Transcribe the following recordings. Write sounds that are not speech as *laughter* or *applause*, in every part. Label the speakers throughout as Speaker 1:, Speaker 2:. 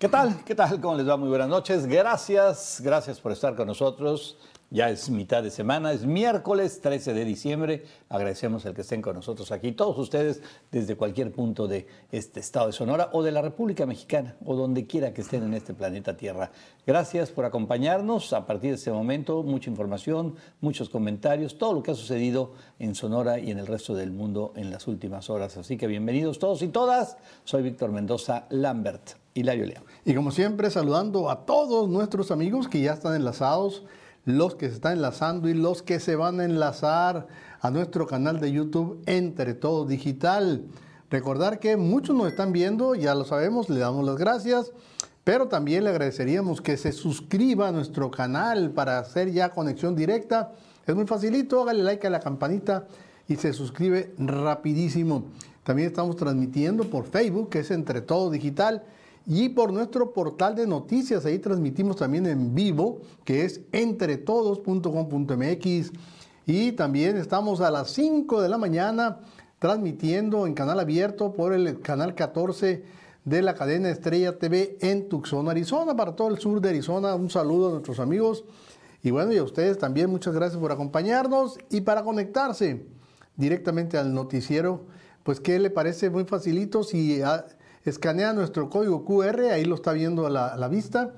Speaker 1: ¿Qué tal? ¿Qué tal? ¿Cómo les va? Muy buenas noches. Gracias, gracias por estar con nosotros. Ya es mitad de semana, es miércoles 13 de diciembre. Agradecemos el que estén con nosotros aquí, todos ustedes desde cualquier punto de este estado de Sonora o de la República Mexicana o donde quiera que estén en este planeta Tierra. Gracias por acompañarnos. A partir de este momento, mucha información, muchos comentarios, todo lo que ha sucedido en Sonora y en el resto del mundo en las últimas horas. Así que bienvenidos todos y todas. Soy Víctor Mendoza Lambert. Hilario León.
Speaker 2: Y como siempre, saludando a todos nuestros amigos que ya están enlazados los que se están enlazando y los que se van a enlazar a nuestro canal de YouTube Entre Todo Digital. Recordar que muchos nos están viendo, ya lo sabemos, le damos las gracias, pero también le agradeceríamos que se suscriba a nuestro canal para hacer ya conexión directa. Es muy facilito, hágale like a la campanita y se suscribe rapidísimo. También estamos transmitiendo por Facebook, que es Entre Todo Digital y por nuestro portal de noticias. Ahí transmitimos también en vivo, que es entretodos.com.mx. Y también estamos a las 5 de la mañana transmitiendo en canal abierto por el canal 14 de la cadena Estrella TV en Tucson, Arizona, para todo el sur de Arizona. Un saludo a nuestros amigos. Y bueno, y a ustedes también muchas gracias por acompañarnos y para conectarse directamente al noticiero. Pues, ¿qué le parece? Muy facilito. Si escanea nuestro código QR, ahí lo está viendo a la, vista.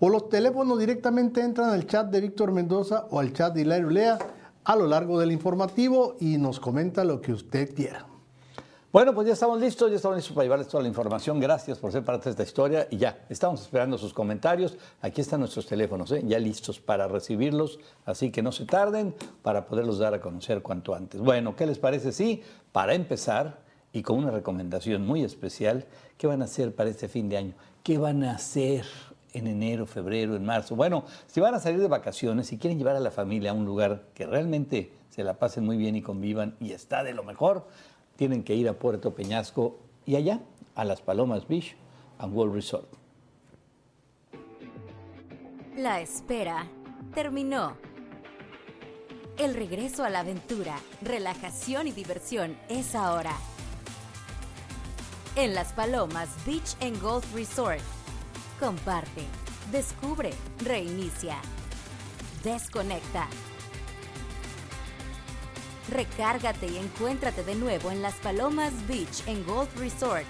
Speaker 2: O los teléfonos directamente entran al chat de Víctor Mendoza o al chat de Hilario Lea a lo largo del informativo y nos comenta lo que usted quiera.
Speaker 1: Bueno, pues ya estamos listos, ya estamos listos para llevarles toda la información. Gracias por ser parte de esta historia y ya, estamos esperando sus comentarios. Aquí están nuestros teléfonos, ¿eh? ya listos para recibirlos, así que no se tarden para poderlos dar a conocer cuanto antes. Bueno, ¿qué les parece? Sí, para empezar, y con una recomendación muy especial, ¿qué van a hacer para este fin de año? ¿Qué van a hacer en enero, febrero, en marzo? Bueno, si van a salir de vacaciones, si quieren llevar a la familia a un lugar que realmente se la pasen muy bien y convivan y está de lo mejor, tienen que ir a Puerto Peñasco y allá, a las Palomas Beach and World Resort.
Speaker 3: La espera terminó. El regreso a la aventura, relajación y diversión es ahora en Las Palomas Beach and Golf Resort. Comparte, descubre, reinicia, desconecta. Recárgate y encuéntrate de nuevo en Las Palomas Beach and Golf Resort.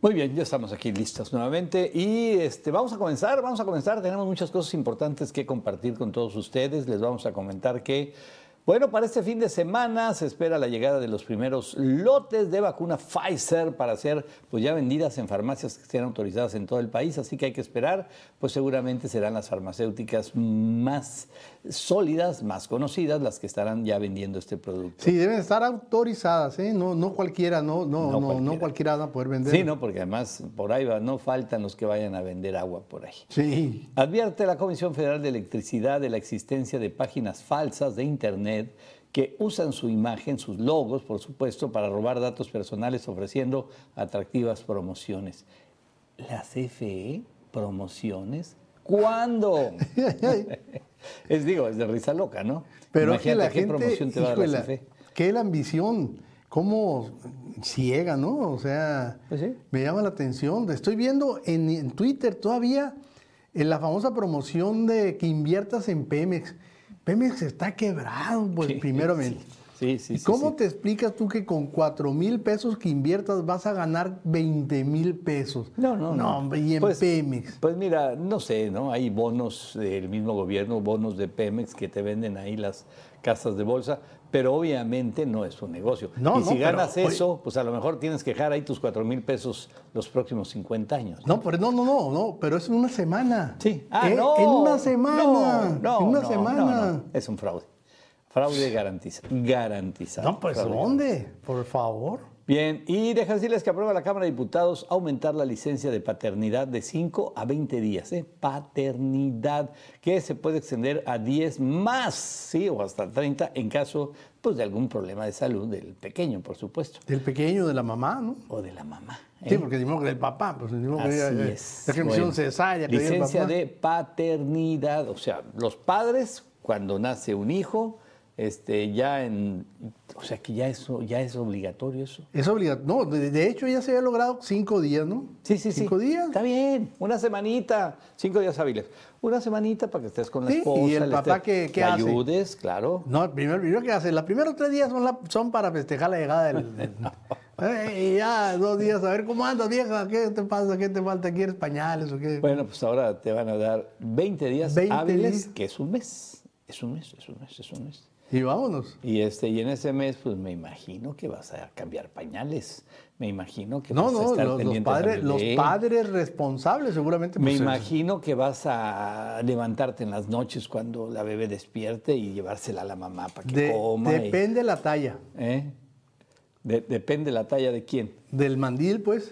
Speaker 1: Muy bien, ya estamos aquí listos nuevamente y este, vamos a comenzar, vamos a comenzar, tenemos muchas cosas importantes que compartir con todos ustedes, les vamos a comentar que bueno, para este fin de semana se espera la llegada de los primeros lotes de vacuna Pfizer para ser pues ya vendidas en farmacias que estén autorizadas en todo el país, así que hay que esperar, pues seguramente serán las farmacéuticas más sólidas, más conocidas, las que estarán ya vendiendo este producto.
Speaker 2: Sí, deben estar autorizadas, ¿eh? no, no cualquiera, no, no, no, cualquiera. no cualquiera va a poder vender.
Speaker 1: Sí, no, porque además por ahí va, no faltan los que vayan a vender agua por ahí.
Speaker 2: Sí.
Speaker 1: Advierte la Comisión Federal de Electricidad de la existencia de páginas falsas de Internet que usan su imagen, sus logos, por supuesto, para robar datos personales ofreciendo atractivas promociones. ¿La CFE? ¿Promociones? ¿Cuándo? *laughs* es digo, es de risa loca, ¿no?
Speaker 2: Pero Imagínate, que la ¿qué promoción te va a dar la CFE? ¿Qué la ambición? ¿Cómo ciega, no? O sea, pues me llama la atención. Estoy viendo en, en Twitter todavía en la famosa promoción de que inviertas en Pemex. Pemex está quebrado, pues, primeramente. Sí, sí, ¿Y cómo te explicas tú que con 4 mil pesos que inviertas vas a ganar 20 mil pesos?
Speaker 1: No, no, no.
Speaker 2: no. Y en pues, Pemex.
Speaker 1: Pues mira, no sé, ¿no? Hay bonos del mismo gobierno, bonos de Pemex que te venden ahí las casas de bolsa, pero obviamente no es un negocio. No, y si ganas eso, pues a lo mejor tienes que dejar ahí tus 4 mil pesos los próximos 50 años.
Speaker 2: ¿no? pero no, no, no, no, pero es en una semana.
Speaker 1: Sí.
Speaker 2: Ah, no. En una semana. No, en una semana.
Speaker 1: Es un fraude. Fraude garantizado. Garantizado.
Speaker 2: No, pues ¿dónde? Por favor.
Speaker 1: Bien, y deja decirles que aprueba la Cámara de Diputados aumentar la licencia de paternidad de 5 a 20 días. ¿eh? Paternidad, que se puede extender a 10 más, ¿sí? O hasta 30 en caso pues, de algún problema de salud del pequeño, por supuesto.
Speaker 2: Del pequeño, de la mamá, ¿no?
Speaker 1: O de la mamá.
Speaker 2: ¿eh? Sí, porque decimos que del papá, pues decimos
Speaker 1: que
Speaker 2: Así
Speaker 1: es. La bueno,
Speaker 2: cesárea.
Speaker 1: Licencia de paternidad, o sea, los padres, cuando nace un hijo, este, ya en, o sea que ya eso, ya es obligatorio eso.
Speaker 2: Es obligatorio. No, de, de hecho ya se había logrado cinco días, ¿no?
Speaker 1: Sí, sí, sí.
Speaker 2: Cinco días.
Speaker 1: Está bien, una semanita, cinco días hábiles. Una semanita para que estés con la
Speaker 2: Sí,
Speaker 1: esposa.
Speaker 2: y el papá,
Speaker 1: estés-
Speaker 2: ¿qué- qué
Speaker 1: le
Speaker 2: hace?
Speaker 1: ayudes, claro.
Speaker 2: No, primero, primero que hace, los primeros tres días son, la- son para festejar la llegada del... del- *laughs* Eh, y ya, dos días, a ver cómo andas, vieja, ¿qué te pasa? ¿Qué te falta? ¿Quieres pañales o qué?
Speaker 1: Bueno, pues ahora te van a dar 20 días
Speaker 2: 20
Speaker 1: hábiles,
Speaker 2: días.
Speaker 1: que es un mes. Es un mes, es un mes, es un mes.
Speaker 2: Y vámonos.
Speaker 1: Y, este, y en ese mes, pues me imagino que vas a cambiar pañales. Me imagino que
Speaker 2: No,
Speaker 1: vas a
Speaker 2: no,
Speaker 1: estar
Speaker 2: los, los
Speaker 1: pendiente
Speaker 2: padres, los padres responsables seguramente.
Speaker 1: Me
Speaker 2: pues,
Speaker 1: imagino que vas a levantarte en las noches cuando la bebé despierte y llevársela a la mamá para que
Speaker 2: de-
Speaker 1: coma. y-
Speaker 2: depende la talla.
Speaker 1: ¿eh? De- depende la talla de quién.
Speaker 2: Del mandil, pues.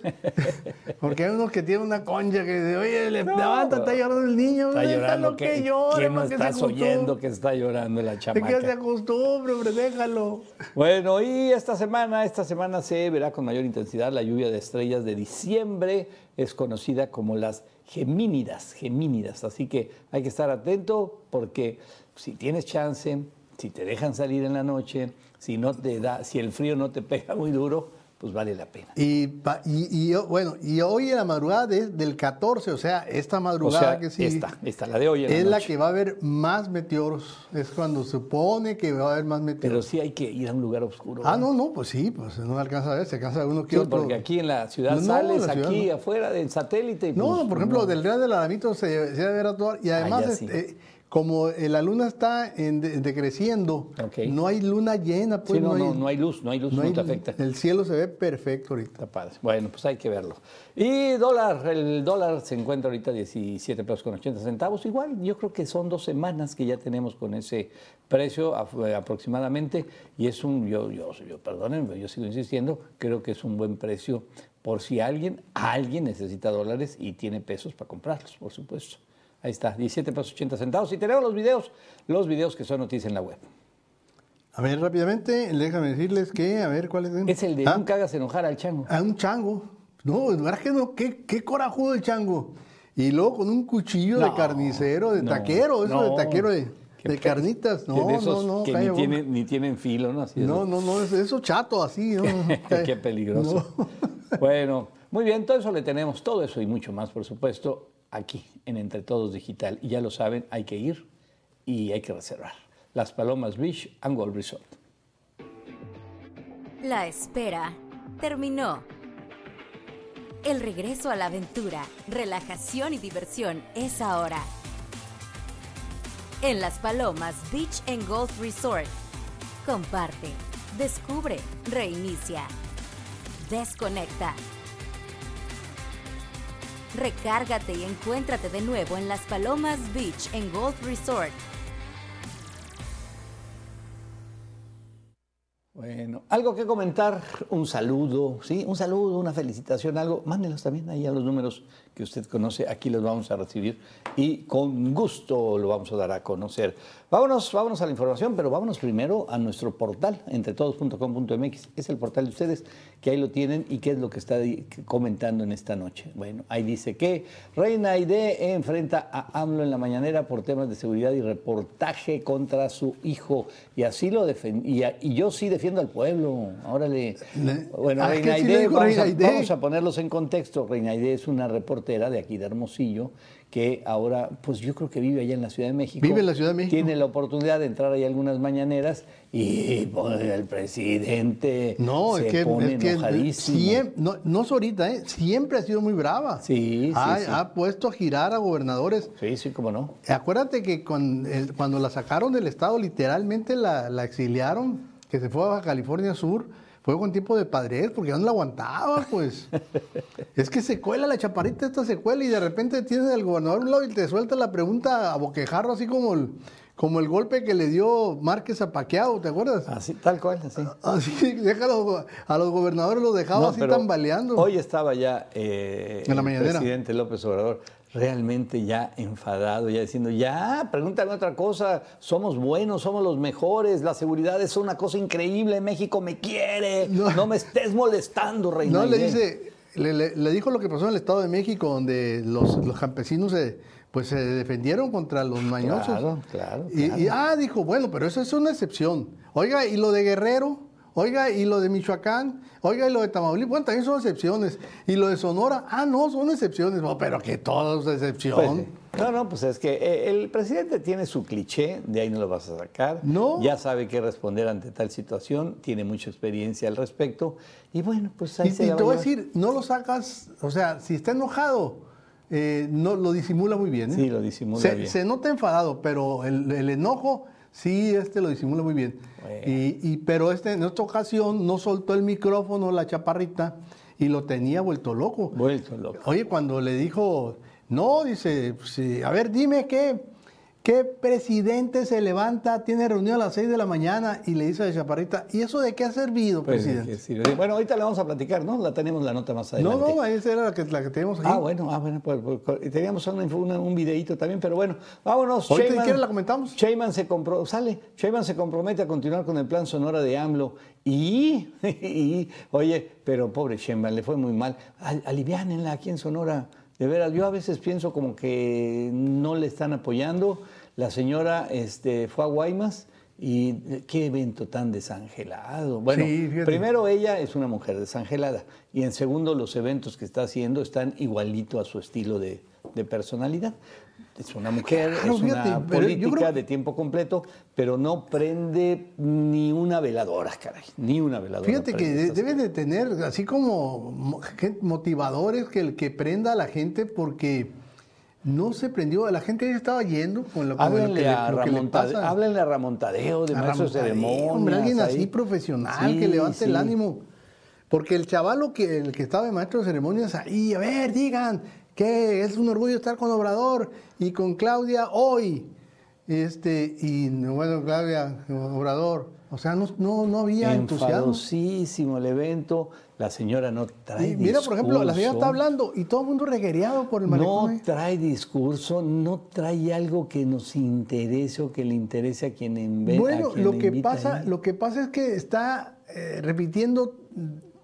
Speaker 2: *laughs* Porque hay unos que tienen una concha que dice, oye, le-
Speaker 1: No,
Speaker 2: levanta, está llorando el niño.
Speaker 1: Está llorando.
Speaker 2: que
Speaker 1: ¿Qué,
Speaker 2: llore,
Speaker 1: ¿qué no estás oyendo que está llorando la
Speaker 2: De que se
Speaker 1: chamaca?
Speaker 2: acostumbre, hombre, déjalo.
Speaker 1: Bueno, y esta semana, esta semana se verá con mayor intensidad la lluvia de estrellas de diciembre. Es conocida como las gemínidas, gemínidas. Así que hay que estar atento porque si tienes chance, si te dejan salir en la noche, si no te da, si el frío no te pega muy duro, pues vale la pena.
Speaker 2: Y, y, y bueno, y hoy en la madrugada de- del 14, o sea, esta
Speaker 1: O
Speaker 2: madrugada
Speaker 1: sea,
Speaker 2: que sí.
Speaker 1: esta, esta, la de hoy en
Speaker 2: es la que va a haber más meteoros. Es cuando se supone que va a haber más
Speaker 1: Pero
Speaker 2: meteoros.
Speaker 1: sí hay que ir a un lugar oscuro.
Speaker 2: ah,
Speaker 1: ¿verdad?
Speaker 2: no, no, pues sí, pues no alcanza a ver, se alcanza a uno que
Speaker 1: Sí,
Speaker 2: otro.
Speaker 1: porque aquí en la ciudad
Speaker 2: No,
Speaker 1: sales,
Speaker 2: la ciudad
Speaker 1: aquí afuera del satélite. y
Speaker 2: No,
Speaker 1: pues,
Speaker 2: por ejemplo, del Real del Alamito se, se debe ver a todo. Y además,
Speaker 1: Allá sí.
Speaker 2: este, como eh, la luna está en de- decreciendo, no hay luna llena, pues
Speaker 1: Sí, no, no, no hay luz, no hay luz, no,
Speaker 2: hay-
Speaker 1: te afecta.
Speaker 2: El cielo se ve perfecto ahorita.
Speaker 1: Está padre. Bueno, pues hay que verlo. Y dólar, el dólar se encuentra ahorita 17 pesos con 80 centavos. Igual, yo creo que son dos semanas que ya tenemos con ese precio eh, aproximadamente. Y es un, yo, yo, yo, perdónenme, yo sigo insistiendo, creo que es un buen precio por si alguien, alguien necesita dólares y tiene pesos para comprarlos, por supuesto. Ahí está, 17 pesos 80 centavos. Y tenemos los videos, los videos que son noticias en la web.
Speaker 2: A ver, rápidamente, déjame decirles que, a ver, ¿cuál es?
Speaker 1: Es el de
Speaker 2: Ah,
Speaker 1: nunca hagas enojar al chango.
Speaker 2: A un chango. No, de verdad que no, qué, qué corajudo el chango. Y luego con un cuchillo de carnicero, de
Speaker 1: no,
Speaker 2: taquero, eso
Speaker 1: no.
Speaker 2: de taquero de, carnitas. No,
Speaker 1: de esos
Speaker 2: no, no,
Speaker 1: que ni tienen, ni tienen filo, ¿no? Así.
Speaker 2: No, no, no, es- eso chato así. ¿no? *laughs*
Speaker 1: Qué peligroso.
Speaker 2: No.
Speaker 1: Bueno, muy bien, todo eso le tenemos, todo eso y mucho más, por supuesto, aquí en Entre Todos Digital. Y ya lo saben, hay que ir y hay que reservar. Las Palomas Beach and Golf Resort.
Speaker 3: La espera terminó. El regreso a la aventura, relajación y diversión es ahora. En Las Palomas Beach and Golf Resort. Comparte, descubre, reinicia, desconecta. Recárgate y encuéntrate de nuevo en Las Palomas Beach and Golf Resort.
Speaker 1: Bueno, algo que comentar, un saludo, ¿sí? Un saludo, una felicitación, algo. Mándelos también ahí a los números que usted conoce, aquí los vamos a recibir y con gusto lo vamos a dar a conocer. Vámonos, vámonos a la información, pero vámonos primero a nuestro portal, entretodos.com.mx. Es el portal de ustedes, que ahí lo tienen y qué es lo que está comentando en esta noche. Bueno, ahí dice que Reina Aide enfrenta a AMLO en la mañanera por temas de seguridad y reportaje contra su hijo. Y así lo defendía. Y, yo sí defiendo al pueblo. Órale.
Speaker 2: Le-
Speaker 1: Bueno, Reina
Speaker 2: ¿qué sí le
Speaker 1: Aide, vamos, a, vamos a ponerlos en contexto. Reina Aide es una reportera de aquí de Hermosillo que ahora, pues yo creo que vive allá en la Ciudad de México.
Speaker 2: Vive en la Ciudad de México.
Speaker 1: Tiene la oportunidad de entrar ahí algunas mañaneras y pues, el presidente
Speaker 2: No,
Speaker 1: se
Speaker 2: es que,
Speaker 1: pone
Speaker 2: es que
Speaker 1: enojadísimo.
Speaker 2: siem- no, no es ahorita, ¿eh? siempre ha sido muy brava.
Speaker 1: Sí, sí,
Speaker 2: ha,
Speaker 1: sí.
Speaker 2: ha puesto a girar a gobernadores.
Speaker 1: Sí, sí, cómo no.
Speaker 2: Acuérdate que con el- cuando la sacaron del estado, literalmente la, la exiliaron, que se fue a Baja California Sur, fue con tiempo de padres, porque ya no la aguantaba, pues. *laughs* es que se cuela la chaparrita, esta se cuela, y de repente tienes al gobernador a un lado y te suelta la pregunta a boquejarro, así como el, como el golpe que le dio Márquez a Paqueado, ¿te acuerdas?
Speaker 1: Así, tal cual, así. *laughs*
Speaker 2: Así, deja a los, a los gobernadores los dejaba
Speaker 1: No,
Speaker 2: así tambaleando.
Speaker 1: Hoy estaba ya eh,
Speaker 2: En la
Speaker 1: el
Speaker 2: mañanera.
Speaker 1: presidente López Obrador realmente ya enfadado, ya diciendo, ya, pregúntame otra cosa, somos buenos, somos los mejores, la seguridad es una cosa increíble, México me quiere, no,
Speaker 2: No.
Speaker 1: me estés molestando, Reina.
Speaker 2: No, le
Speaker 1: Aide".
Speaker 2: dice, le, le- le dijo lo que pasó en el Estado de México, donde los, los campesinos se pues se defendieron contra los mañosos.
Speaker 1: Claro, claro,
Speaker 2: Y, y, ah, dijo, bueno, pero eso es una excepción. Oiga, ¿y lo de Guerrero? Oiga, ¿y lo de Michoacán? Oiga, ¿y lo de Tamaulipas? Bueno, también son excepciones. ¿Y lo de Sonora? Ah, no, son excepciones. No, pero que todo es excepción.
Speaker 1: Pues sí. no, no, pues es que eh, el presidente tiene su cliché, de ahí no lo vas a sacar.
Speaker 2: No.
Speaker 1: Ya sabe qué responder ante tal situación, tiene mucha experiencia al respecto. Y bueno, pues ahí
Speaker 2: y,
Speaker 1: se
Speaker 2: y te voy a decir, no lo sacas, o sea, si está enojado, eh, no lo disimula muy bien. ¿eh?
Speaker 1: Sí, lo disimula
Speaker 2: se,
Speaker 1: bien.
Speaker 2: se nota enfadado, pero el, el enojo sí este lo disimula muy bien.
Speaker 1: Bueno.
Speaker 2: Y, y- pero este en esta ocasión no soltó el micrófono la chaparrita y lo tenía vuelto loco.
Speaker 1: Vuelto loco.
Speaker 2: Oye, cuando le dijo, no, dice, sí, a ver, dime qué, qué presidente se levanta, tiene reunión a las 6 de la mañana y le dice a la chaparrita, ¿y eso de qué ha servido,
Speaker 1: Pues,
Speaker 2: presidente?
Speaker 1: sí. Bueno, ahorita la vamos a platicar, ¿no? La tenemos la nota más
Speaker 2: No,
Speaker 1: adelante.
Speaker 2: no, esa era la que, la que tenemos aquí.
Speaker 1: Ah, bueno, ah, bueno, pues, pues, y teníamos una- una- un videito también, pero bueno, vámonos.
Speaker 2: Ahorita, quieres, la comentamos.
Speaker 1: Sheinbaum se compro, sale, Sheinbaum se compromete a continuar con el plan Sonora de AMLO y, *laughs* y, oye, pero pobre Sheinbaum, le fue muy mal. Al, aliviánenla aquí en Sonora. De veras, yo a veces pienso como que no le están apoyando. La señora este, fue a Guaymas y eh, qué evento tan desangelado. Bueno,
Speaker 2: Sí,
Speaker 1: primero ella es una mujer desangelada y en segundo los eventos que está haciendo están igualito a su estilo de, de personalidad. Es una mujer,
Speaker 2: Claro,
Speaker 1: es una
Speaker 2: fíjate, yo
Speaker 1: política
Speaker 2: creo-
Speaker 1: de tiempo completo, pero no prende ni una veladora, caray, ni una veladora.
Speaker 2: Fíjate que
Speaker 1: prende
Speaker 2: de- tener así como motivadores que el que prenda a la gente porque no se prendió, la gente ya estaba yendo con lo, que,
Speaker 1: Háblenle
Speaker 2: le-
Speaker 1: a,
Speaker 2: lo que le pasa.
Speaker 1: Háblenle a Ramón Tadeo, de maestro.
Speaker 2: Hombre, alguien así profesional
Speaker 1: Sí,
Speaker 2: que levante el ánimo. Porque el chavalo que, el que estaba de maestro de ceremonias ahí, a ver, digan que es un orgullo estar con Obrador y con Claudia hoy. Este, y bueno, Claudia, Obrador. O sea, no, no, no había entusiasmo.
Speaker 1: El evento, la señora no trae
Speaker 2: Y mira, por ejemplo, la señora
Speaker 1: discurso.
Speaker 2: está hablando y todo el mundo reguereado por el
Speaker 1: No
Speaker 2: malecón. ¿eh?
Speaker 1: trae discurso, no trae algo que nos interese o que le interese a quien enve- a
Speaker 2: Bueno,
Speaker 1: quien
Speaker 2: lo que pasa,
Speaker 1: ahí.
Speaker 2: lo que pasa es que está eh, repitiendo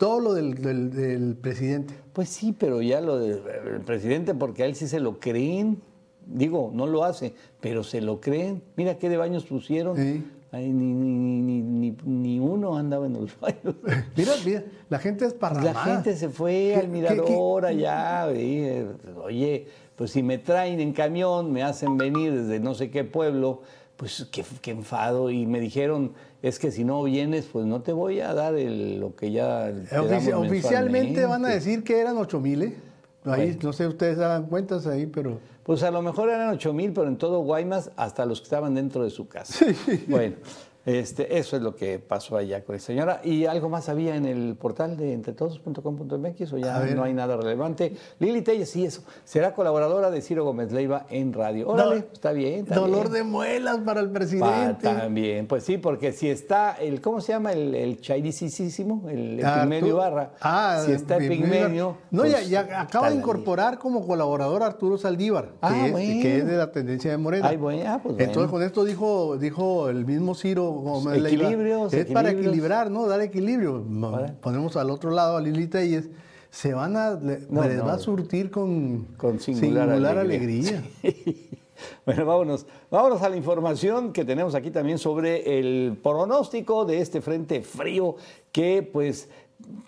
Speaker 2: todo lo del, del- del presidente.
Speaker 1: Pues sí, pero ya lo del el presidente, porque a él sí se lo creen. Digo, no lo hace, pero se lo creen. Mira qué de baños pusieron.
Speaker 2: Sí.
Speaker 1: Ay, ni, ni, ni, ni, ni uno andaba en los *laughs* baños.
Speaker 2: Mira, mira, la gente es parramada.
Speaker 1: la gente se fue
Speaker 2: ¿Qué-
Speaker 1: al mirador
Speaker 2: qué-
Speaker 1: allá. oye, pues si me traen en camión, me hacen venir desde no sé qué pueblo, pues qué, qué enfado. Y me dijeron, es que si no vienes, pues no te voy a dar el- lo que ya. te damos
Speaker 2: Ofici- oficialmente van a
Speaker 1: mensualmente".
Speaker 2: decir que eran 8 mil, ¿eh? Ahí,
Speaker 1: Bueno.
Speaker 2: no sé, ustedes dan cuentas ahí, pero...
Speaker 1: Pues a lo mejor eran 8 mil, pero en todo Guaymas, hasta los que estaban dentro de su casa. *laughs* Bueno, este, eso es lo que pasó allá con la señora. ¿Y algo más había en el portal de entretodos.com.mx o ya no hay nada relevante? Lili Telles, sí, eso. Será colaboradora de Ciro Gómez Leiva en radio. Órale, está bien. Está
Speaker 2: Dolor
Speaker 1: bien.
Speaker 2: de muelas para el
Speaker 1: Pa-
Speaker 2: presidente.
Speaker 1: también, pues sí, porque si está el, ¿cómo se llama? El, el chairisísimo, el, el
Speaker 2: Ah,
Speaker 1: Pigmenio Ibarra.
Speaker 2: Ah,
Speaker 1: si está el Pigmenio.
Speaker 2: No,
Speaker 1: pues,
Speaker 2: ya, ya acaba de incorporar como colaborador a Arturo Saldívar,
Speaker 1: Ah,
Speaker 2: que, es,
Speaker 1: bueno.
Speaker 2: que es de la tendencia de Morena.
Speaker 1: Ay, bueno, ah, pues
Speaker 2: Entonces,
Speaker 1: bueno.
Speaker 2: con esto dijo, dijo el mismo Ciro
Speaker 1: Equilibrios,
Speaker 2: Es para equilibrar, ¿no? Dar equilibrio. Ponemos al otro lado a Lili Telles. Se van a, le-
Speaker 1: No,
Speaker 2: les
Speaker 1: no.
Speaker 2: va a surtir con,
Speaker 1: Con singular,
Speaker 2: alegría. *laughs*
Speaker 1: Bueno, vámonos, vámonos a la información que tenemos aquí también sobre el pronóstico de este frente frío que pues,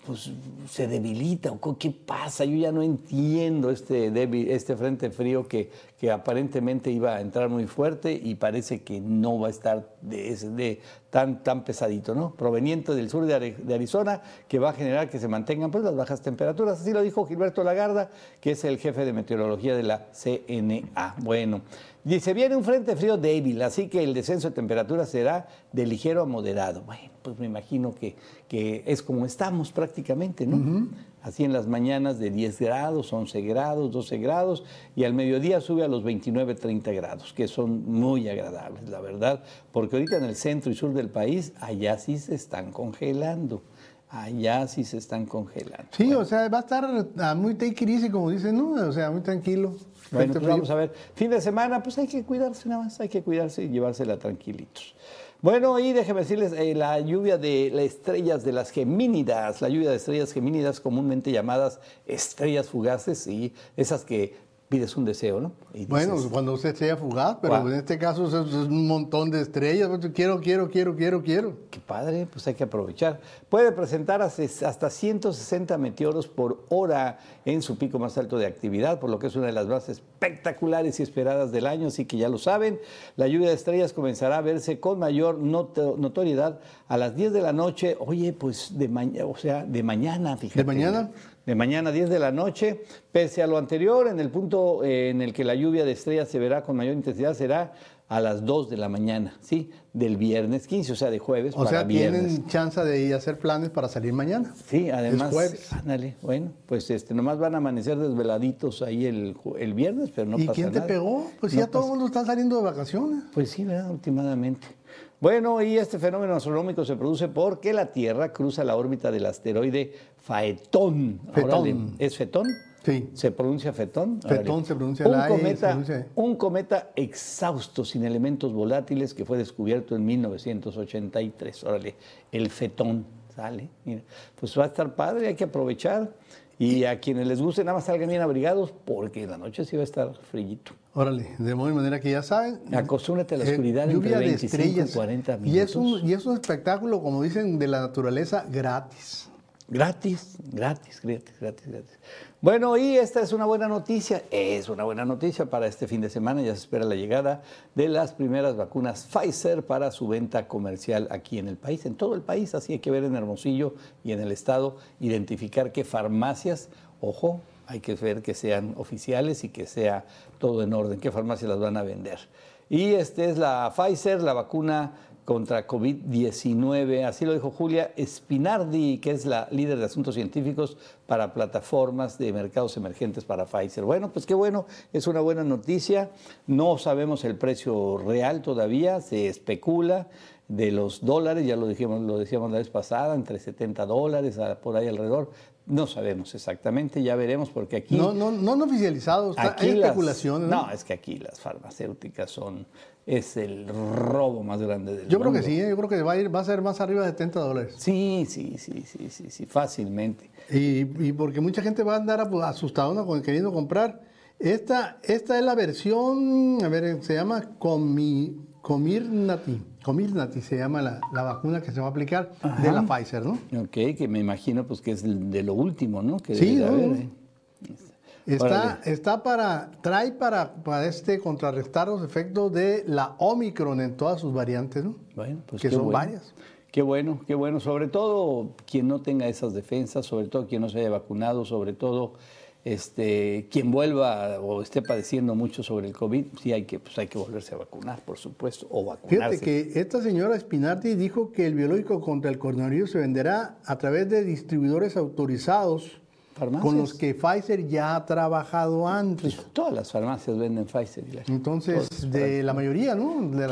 Speaker 1: pues se debilita. o ¿Qué pasa? Yo ya no entiendo este, débil- este frente frío que, que aparentemente iba a entrar muy fuerte y parece que no va a estar de, de tan, tan pesadito, ¿no? Proveniente del sur de, de Arizona, que va a generar que se mantengan pues, las bajas temperaturas. Así lo dijo Gilberto Lagarda, que es el jefe de meteorología de la CNA. Bueno, dice, viene un frente frío débil, así que el descenso de temperatura será de ligero a moderado. Bueno, pues me imagino que, que es como estamos prácticamente, ¿no? Así en las mañanas de 10 grados, 11 grados, 12 grados, y al mediodía sube a los 29, 30 grados, que son muy agradables, la verdad, porque ahorita en el centro y sur del país, allá sí se están congelando. Allá sí se están congelando.
Speaker 2: Sí, o sea, va a estar muy take it easy, como dicen, ¿no? O sea, muy tranquilo.
Speaker 1: Bueno, pues vamos a ver. Fin de semana, pues hay que cuidarse nada más, hay que cuidarse y llevársela tranquilitos. Bueno, y déjenme decirles, eh, la lluvia de las estrellas de las gemínidas, la lluvia de estrellas gemínidas comúnmente llamadas estrellas fugaces, y esas que pides un deseo, ¿no?
Speaker 2: Y bueno, cuando usted sea fugaz, pero en este caso es, un montón de estrellas. Quiero, quiero, quiero, quiero, quiero.
Speaker 1: Qué padre, pues hay que aprovechar. Puede presentar hasta 160 meteoros por hora en su pico más alto de actividad, por lo que es una de las más espectaculares y esperadas del año, así que ya lo saben. La lluvia de estrellas comenzará a verse con mayor notoriedad a las 10 de la noche. Oye, pues de mañana, o sea, de mañana, fíjate.
Speaker 2: ¿De mañana?
Speaker 1: De mañana 10 de la noche. Pese a lo anterior, en el punto eh, en el que la lluvia de estrellas se verá con mayor intensidad será a las 2 de la mañana, ¿sí? Del viernes 15, o sea, de jueves
Speaker 2: o sea, tienen chance de ir a hacer planes para salir mañana.
Speaker 1: Sí, además. Es jueves. Ándale, bueno, pues este, nomás van a amanecer desveladitos ahí el, el viernes, pero no
Speaker 2: ¿Y
Speaker 1: pasa
Speaker 2: quién te pegó? Pues ya todo el mundo está saliendo de vacaciones.
Speaker 1: Pues sí, ¿verdad? Últimamente. Bueno, y este fenómeno astronómico se produce porque la Tierra cruza la órbita del asteroide Faetón.
Speaker 2: Fetón.
Speaker 1: ¿Es Fetón?
Speaker 2: Sí.
Speaker 1: ¿Se pronuncia Fetón?
Speaker 2: Fetón se pronuncia
Speaker 1: un, cometa, un cometa exhausto sin elementos volátiles que fue descubierto en 1983. Órale, el Fetón sale. Mira, pues va a estar padre, hay que aprovechar. Y a quienes les guste, nada más salgan bien abrigados porque en la noche sí va a estar frillito.
Speaker 2: Órale, de muy manera que ya saben.
Speaker 1: Acostúmbrate a la eh, oscuridad
Speaker 2: lluvia
Speaker 1: entre
Speaker 2: 25 de estrellas.
Speaker 1: y 40 minutos.
Speaker 2: Y es, un, y es un espectáculo, como dicen, de la naturaleza gratis.
Speaker 1: Gratis, gratis, gratis, gratis, gratis. Bueno, y esta es una buena noticia, es una buena noticia para este fin de semana. Ya se espera la llegada de las primeras vacunas Pfizer para su venta comercial aquí en el país, en todo el país. Así hay que ver en Hermosillo y en el estado, identificar qué farmacias, ojo, hay que ver que sean oficiales y que sea todo en orden, qué farmacias las van a vender. Y esta es la Pfizer, la vacuna contra COVID-19. Así lo dijo Julia Spinardi, que es la líder de asuntos científicos para plataformas de mercados emergentes para Pfizer. Bueno, pues qué bueno, es una buena noticia. No sabemos el precio real todavía, se especula de los dólares, ya lo dijimos, lo decíamos la vez pasada, entre 70 dólares, por ahí alrededor. No sabemos exactamente, ya veremos porque aquí...
Speaker 2: No, no, no oficializados, hay especulaciones.
Speaker 1: ¿no? es que aquí las farmacéuticas son... Es el robo más grande del
Speaker 2: Yo
Speaker 1: creo
Speaker 2: que sí, ¿eh? yo creo que va a, ir, va a ser más arriba de 70 dólares.
Speaker 1: Sí, sí, sí, sí, sí, sí, fácilmente.
Speaker 2: Y, porque mucha gente va a andar asustada queriendo comprar. Esta, esta es la versión, a ver, se llama Comi, Comirnati. Comirnati se llama la, vacuna que se va a aplicar de la Pfizer, ¿no?
Speaker 1: Ok, que me imagino pues que es de lo último, ¿no? Que
Speaker 2: sí, ¿eh? Está, está para, trae para, para este contrarrestar los efectos de la Omicron en todas sus variantes, ¿no?
Speaker 1: Bueno, pues
Speaker 2: que son varias.
Speaker 1: Qué bueno, qué bueno. Sobre todo quien no tenga esas defensas, sobre todo quien no se haya vacunado, sobre todo este, quien vuelva o esté padeciendo mucho sobre el COVID, sí hay que, pues hay que volverse a vacunar, por supuesto, o vacunarse.
Speaker 2: Fíjate que esta señora Spinardi dijo que el biológico contra el coronavirus se venderá a través de distribuidores autorizados con los que Pfizer ya ha trabajado antes.
Speaker 1: Pues todas las farmacias venden Pfizer.
Speaker 2: Entonces, de la mayoría, ¿no? De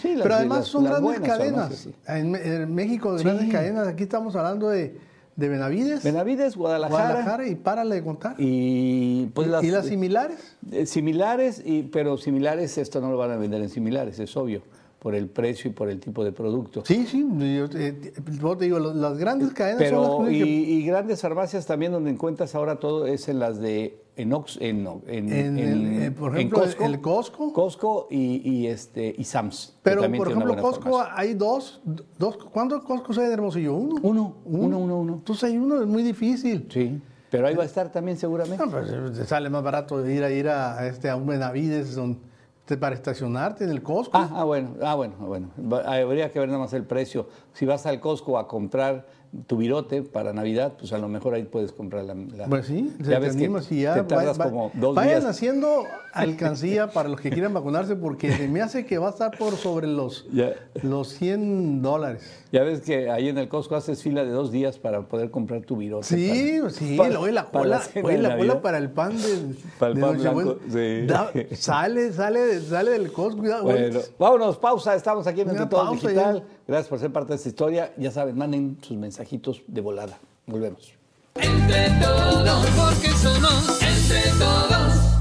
Speaker 2: sí, Pero además son grandes cadenas. En, México, grandes cadenas. Aquí estamos hablando de de Benavides.
Speaker 1: Benavides, Guadalajara.
Speaker 2: Guadalajara y párale de contar.
Speaker 1: Y, pues
Speaker 2: las, ¿Y las similares?
Speaker 1: Eh, similares, y, pero similares esto no lo van a vender en similares, es obvio por el precio y por el tipo de producto.
Speaker 2: Sí, sí, yo, eh, te digo, las grandes cadenas
Speaker 1: Pero,
Speaker 2: son las
Speaker 1: y, y grandes farmacias también donde encuentras ahora todo es en las de en, en,
Speaker 2: en, en, eh, por ejemplo, Costco, el Costco.
Speaker 1: Costco y, y, este, y Sams.
Speaker 2: Pero, por ejemplo, Costco hay dos, dos. ¿Cuántos Costco hay en Hermosillo?
Speaker 1: ¿Uno? Uno, uno, uno, uno.
Speaker 2: Entonces hay uno, es muy difícil.
Speaker 1: Sí. Pero ahí va a estar también seguramente.
Speaker 2: No, pues, eh, sale más barato ir a ir a, este, a un Benavides para estacionarte en el Costco.
Speaker 1: Ah, ah, bueno, ah, bueno, bueno. Habría que ver nada más el precio. Si vas al Costco a comprar tu virote para Navidad, pues a lo mejor ahí puedes comprar la.
Speaker 2: pues sí, ya ves que y ya, te
Speaker 1: tardas como dos
Speaker 2: vayan haciendo alcancía para los que quieran vacunarse, porque se me hace que va a estar por sobre los, los 100 dólares.
Speaker 1: Ya ves que ahí en el Costco haces fila de dos días para poder comprar tu virote.
Speaker 2: Sí, sí, hoy la cola, hoy la cola para el pan de,
Speaker 1: para el pan blanco, sí.
Speaker 2: sale, sale, sale del Costco.
Speaker 1: Bueno, vámonos, pausa, estamos aquí en el Todo Digital. Gracias por ser parte de esta historia. Ya saben, manden sus mensajitos de volada. Volvemos. Entre todos, porque somos entre todos.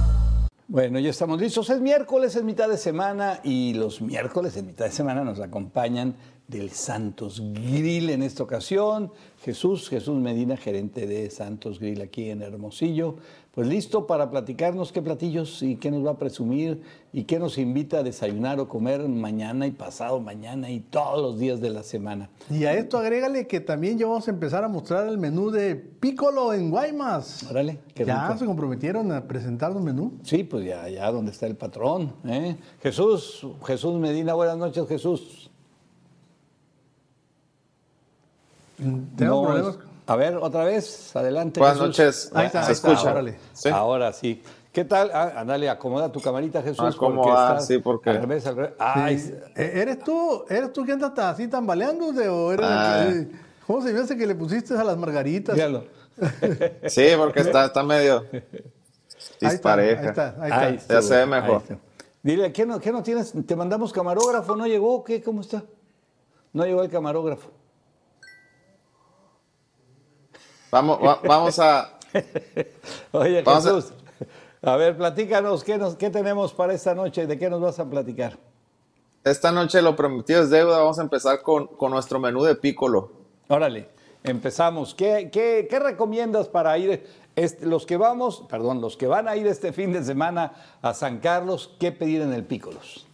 Speaker 1: Bueno, ya estamos listos. Es miércoles, es mitad de semana y los miércoles en mitad de semana nos acompañan del Santos Grill en esta ocasión. Jesús, Jesús Medina, gerente de Santos Grill aquí en Hermosillo. Pues listo para platicarnos qué platillos y qué nos va a presumir y qué nos invita a desayunar o comer mañana y pasado mañana y todos los días de la semana.
Speaker 2: Y a esto agrégale que también ya vamos a empezar a mostrar el menú de Piccolo en Guaymas.
Speaker 1: Órale, qué
Speaker 2: ya
Speaker 1: rico.
Speaker 2: se comprometieron a presentar un menú.
Speaker 1: Sí, pues ya, ya donde está el patrón. ¿eh? Jesús, Jesús Medina, buenas noches, Jesús.
Speaker 2: Tengo
Speaker 1: No,
Speaker 2: problemas.
Speaker 1: es- A ver, otra vez, adelante.
Speaker 4: Buenas
Speaker 1: Jesús.
Speaker 4: noches.
Speaker 2: Ahí está,
Speaker 4: ¿Se
Speaker 2: ahí está,
Speaker 4: escucha?
Speaker 2: órale.
Speaker 4: Sí.
Speaker 1: Ahora sí. ¿Qué tal? Ah, ándale, acomoda tu camarita, Jesús. Porque
Speaker 4: Ah, sí, porque-
Speaker 1: Al revés, al revés. Ay,
Speaker 2: Sí. Eh, ¿Eres tú, eres tú que andas así tambaleándose o eres
Speaker 4: Ah.
Speaker 2: el que- ¿Cómo se me hace que le pusiste a las margaritas? *laughs*
Speaker 4: Sí, porque está, está medio
Speaker 2: Ahí está, ahí
Speaker 4: dispareja.
Speaker 2: está, ahí está.
Speaker 4: Ya se ve mejor.
Speaker 1: Dile, ¿qué no, ¿qué no tienes? Te mandamos camarógrafo, ¿no llegó? ¿Qué? ¿Cómo está? No llegó el camarógrafo.
Speaker 4: Vamos, va- vamos a. *laughs*
Speaker 1: Oye,
Speaker 4: Vamos a-
Speaker 1: Jesús, a... ver, platícanos, ¿qué, nos, ¿qué tenemos para esta noche? ¿De qué nos vas a platicar?
Speaker 4: Esta noche lo prometido es deuda. Vamos a empezar con, con nuestro menú de pícolo.
Speaker 1: Órale, empezamos. ¿Qué, qué, qué recomiendas para ir, este, los que vamos, perdón, los que van a ir este fin de semana a San Carlos, qué pedir en el Pícolos?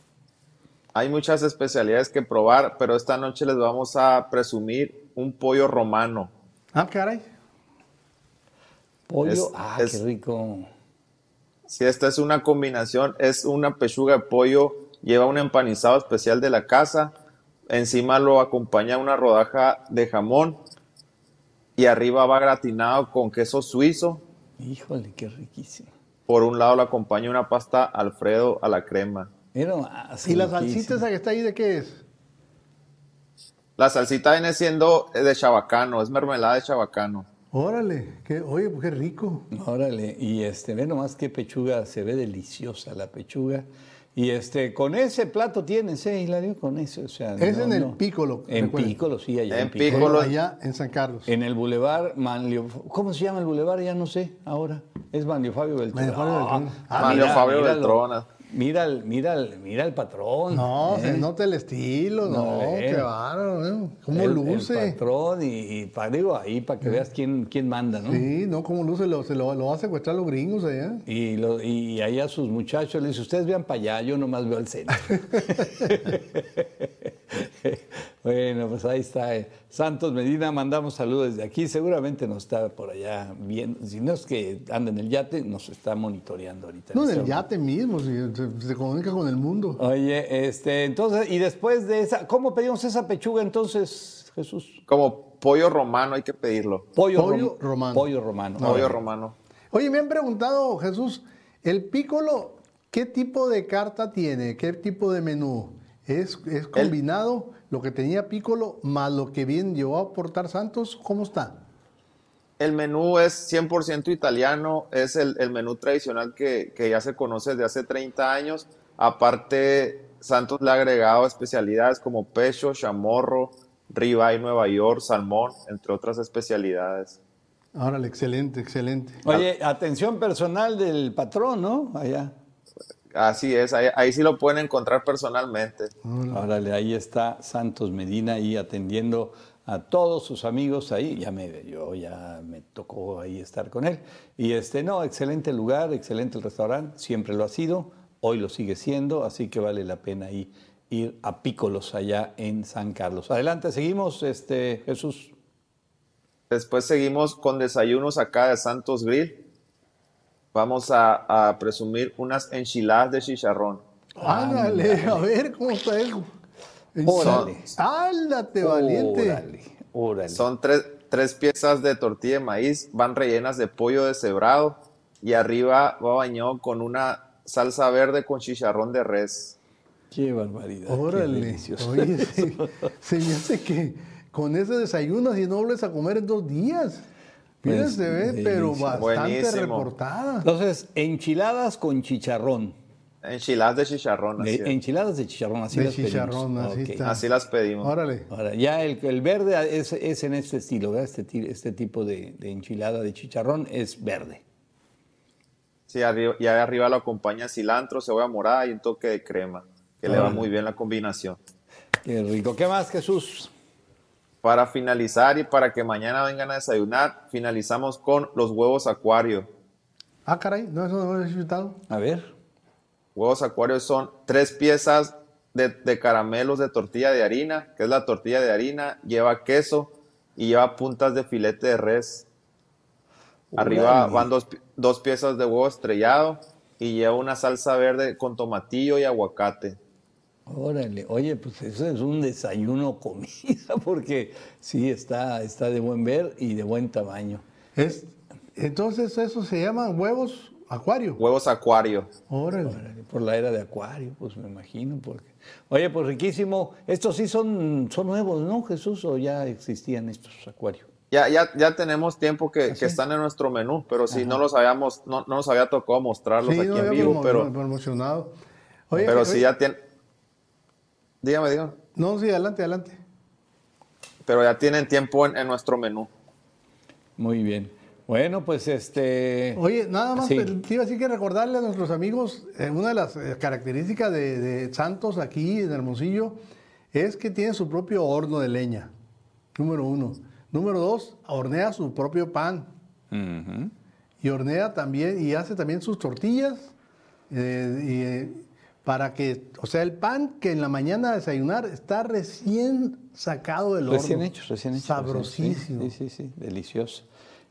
Speaker 4: Hay muchas especialidades que probar, pero esta noche les vamos a presumir un pollo romano.
Speaker 2: Ah, caray.
Speaker 1: Pollo,
Speaker 4: Es-
Speaker 1: ah,
Speaker 4: es-
Speaker 1: qué rico.
Speaker 4: Si esta es una combinación, es una pechuga de pollo, lleva un empanizado especial de la casa, encima lo acompaña una rodaja de jamón y arriba va gratinado con queso suizo.
Speaker 1: Híjole, qué riquísimo.
Speaker 4: Por un lado lo acompaña una pasta Alfredo a la crema.
Speaker 1: Mira nomás,
Speaker 2: ¿Y la salsita esa que está ahí de qué es?
Speaker 4: La salsita viene siendo de chabacano, es mermelada de chabacano.
Speaker 2: Órale, qué, oye, pues qué rico.
Speaker 1: Órale, y este, ve nomás qué pechuga, se ve deliciosa la pechuga. Y este, con ese plato tienes, ¿eh, Hilario? Con ese, o sea.
Speaker 2: Es
Speaker 1: no,
Speaker 2: en el
Speaker 1: no.
Speaker 2: Pícolo,
Speaker 1: En
Speaker 2: recuerden.
Speaker 1: Pícolo, sí, allá en,
Speaker 4: En
Speaker 1: Pícolo.
Speaker 4: Pícolo.
Speaker 2: Allá en San Carlos.
Speaker 1: En el Boulevard Manlio, ¿cómo se llama el Boulevard? Ya no sé, ahora. Es Manlio Fabio Beltrón.
Speaker 2: Manlio Fabio Beltrón.
Speaker 1: Ah,
Speaker 4: Manlio
Speaker 1: mira,
Speaker 4: Fabio. Beltrón.
Speaker 1: Mira el, mira el, mira el patrón.
Speaker 2: No,
Speaker 1: ¿eh?
Speaker 2: se nota el estilo, no,
Speaker 1: No, eh.
Speaker 2: qué bárbaro, ¿no? ¿Cómo
Speaker 1: el,
Speaker 2: luce?
Speaker 1: El patrón y, y pa- digo, ahí para que veas quién, quién manda, ¿no?
Speaker 2: Sí, no, cómo luce, lo, se lo, lo va a secuestrar los gringos allá.
Speaker 1: Y, lo, y ahí a sus muchachos les dice, ustedes vean para allá, yo nomás veo el centro. *laughs* bueno, pues ahí está. eh. Santos Medina, mandamos saludos desde aquí. Seguramente nos está por allá viendo. Si no es que anda en el yate, nos está monitoreando ahorita.
Speaker 2: No, en
Speaker 1: este
Speaker 2: el yate mismo, se, se comunica con el mundo.
Speaker 1: Oye, este, entonces, y después de esa, ¿cómo pedimos esa pechuga entonces, Jesús?
Speaker 4: Como pollo romano hay que pedirlo.
Speaker 1: Pollo,
Speaker 2: Pollo
Speaker 1: rom-
Speaker 2: romano.
Speaker 1: Pollo romano.
Speaker 4: Pollo romano.
Speaker 2: Oye, me han preguntado, Jesús, ¿el pícolo qué tipo de carta tiene? ¿Qué tipo de menú? ¿Es, es combinado lo que tenía pícolo más lo que bien llevó a aportar Santos? ¿Cómo está?
Speaker 4: El menú es 100% italiano, es el, el menú tradicional que, que ya se conoce desde hace 30 años. Aparte, Santos le ha agregado especialidades como pecho, chamorro, ribeye Nueva York, salmón, entre otras especialidades.
Speaker 2: Órale, excelente, excelente.
Speaker 1: Oye, atención personal del patrón, ¿no? Allá.
Speaker 4: Así es, ahí, ahí sí lo pueden encontrar personalmente.
Speaker 1: Órale, ahí está Santos Medina ahí atendiendo a todos sus amigos ahí. Ya me, yo ya me tocó ahí estar con él. Y este, no, excelente lugar, excelente el restaurante, siempre lo ha sido, hoy lo sigue siendo, así que vale la pena ahí ir a Pícolos allá en San Carlos. Adelante, seguimos, este, Jesús.
Speaker 4: Después seguimos con desayunos acá de Santos Grill. Vamos a, a presumir unas enchiladas de chicharrón.
Speaker 2: Ándale, a ver cómo está eso.
Speaker 1: Órale.
Speaker 2: Ándate, valiente.
Speaker 1: Órale, órale.
Speaker 4: Son tres, tres piezas de tortilla de maíz, van rellenas de pollo deshebrado y arriba va bañado con una salsa verde con chicharrón de res.
Speaker 1: Qué barbaridad. qué
Speaker 2: Órale.
Speaker 1: delicioso.
Speaker 2: Oye, se me hace que con ese desayuno, y no vuelves a comer en dos días. Mira,
Speaker 1: Pues,
Speaker 2: se ve, pero bastante
Speaker 4: Buenísimo.
Speaker 2: reportada.
Speaker 1: Entonces, enchiladas con chicharrón.
Speaker 4: Enchiladas de chicharrón, así,
Speaker 1: De- enchiladas de chicharrón, así
Speaker 2: De
Speaker 1: las pedimos.
Speaker 2: así
Speaker 1: Ok.
Speaker 2: está.
Speaker 4: Así las pedimos.
Speaker 2: Órale.
Speaker 1: Ahora, ya el, el verde es, es en este estilo, ¿verdad? Este, este tipo de, de enchilada de chicharrón es verde.
Speaker 4: Sí, arriba, y ahí arriba lo acompaña cilantro, cebolla morada y un toque de crema, que le va muy bien la combinación.
Speaker 1: Qué rico. ¿Qué más, Jesús?
Speaker 4: Para finalizar y para que mañana vengan a desayunar, finalizamos con los huevos acuario.
Speaker 2: Ah, caray, no, eso no lo he disfrutado.
Speaker 1: A ver.
Speaker 4: Huevos acuarios son tres piezas de, de caramelos de tortilla de harina, que es la tortilla de harina, lleva queso y lleva puntas de filete de res. Arriba van dos, dos piezas de huevo estrellado y lleva una salsa verde con tomatillo y aguacate.
Speaker 1: Órale, oye, pues eso es un desayuno *laughs* comida, porque sí, está, está de buen ver y de buen tamaño.
Speaker 2: Es, entonces, eso se llaman huevos acuario.
Speaker 4: Huevos acuario.
Speaker 2: Órale.
Speaker 1: Órale, Por la era de Acuario, pues me imagino. Porque... Oye, pues riquísimo. Estos sí son, son nuevos, ¿no, Jesús? ¿O ya existían estos acuarios?
Speaker 4: Ya, ya, ya tenemos tiempo que, que están en nuestro menú, pero si no los habíamos, no, no nos había tocado mostrarlos
Speaker 2: Sí,
Speaker 4: aquí
Speaker 2: no
Speaker 4: en vivo, pero,
Speaker 2: promocionado. Oye,
Speaker 4: pero
Speaker 2: oye,
Speaker 4: sí ya tienen. Dígame, dígame.
Speaker 2: No, sí, adelante, adelante.
Speaker 4: Pero ya tienen tiempo en, en nuestro menú.
Speaker 1: Muy bien. Bueno, pues este.
Speaker 2: Oye, nada más,
Speaker 1: Sí.
Speaker 2: te iba a decir que recordarle a nuestros amigos, eh, una de las eh, características de, de Santos aquí en Hermosillo es que tiene su propio horno de leña, número uno. Número dos, hornea su propio pan y hornea también y hace también sus tortillas eh, y, eh, para que, o sea, el pan que en la mañana a desayunar está recién sacado del horno.
Speaker 1: Recién hechos, recién hechos.
Speaker 2: Sabrosísimo.
Speaker 1: Sí, sí, sí, delicioso.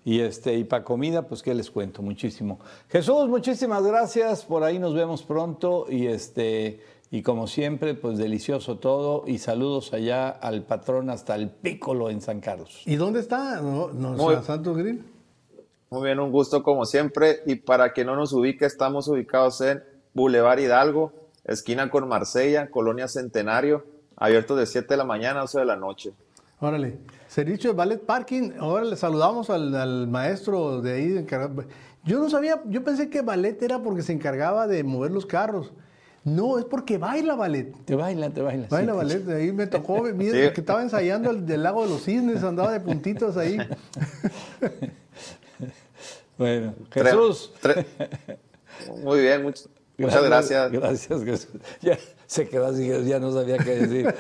Speaker 1: Y este, y para comida, pues qué les cuento, muchísimo. Jesús, muchísimas gracias. Por ahí nos vemos pronto. Y este, y como siempre, pues delicioso todo. Y saludos allá al patrón hasta el Pícolo en San Carlos.
Speaker 2: ¿Y dónde está? No, no,
Speaker 4: Muy-
Speaker 2: Santos Grill.
Speaker 4: Muy bien, un gusto como siempre. Y para que no nos ubique, estamos ubicados en Boulevard Hidalgo, esquina con Marsella, Colonia Centenario, abierto de 7 de la mañana a 11 de la noche.
Speaker 2: Órale. Servicio de Ballet Parking. Ahora le saludamos al, al maestro de ahí. encargado. Yo no sabía, yo pensé que ballet era porque se encargaba de mover los carros. No, es porque baila ballet.
Speaker 1: Te baila, te baila.
Speaker 2: Baila
Speaker 1: sí,
Speaker 2: ballet. Ahí me tocó, *laughs* mira,
Speaker 4: Sí.
Speaker 2: que estaba ensayando el del lago de los cisnes, andaba de puntitos ahí. *laughs*
Speaker 1: Bueno, Jesús.
Speaker 4: tre- *laughs* Muy bien, much- muchas gracias.
Speaker 1: Gracias, Jesús. *laughs* Ya se quedó así, ya no sabía qué decir.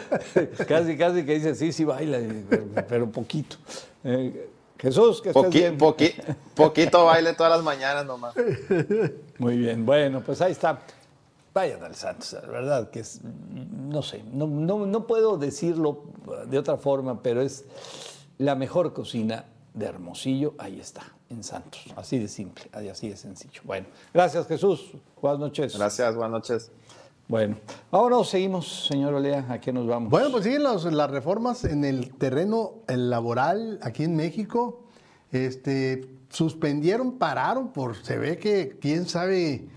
Speaker 1: *laughs* casi, casi que dice, sí, sí baila, pero, pero poquito. Eh, Jesús, que estés
Speaker 4: Poqui-
Speaker 1: bien.
Speaker 4: poqui- poquito baile todas las mañanas nomás.
Speaker 1: Muy bien, bueno, pues ahí está. Vayan al Santos, la verdad que es, no sé, no, no, no puedo decirlo de otra forma, pero es la mejor cocina de Hermosillo, ahí está, en Santos. Así de simple, así de sencillo. Bueno, gracias Jesús, buenas noches.
Speaker 4: Gracias, buenas noches.
Speaker 1: Bueno, ahora seguimos, señor Olea, ¿a qué nos vamos?
Speaker 2: Bueno, pues siguen los- las reformas en el terreno laboral aquí en México. Este, suspendieron, pararon, por se ve que quién sabe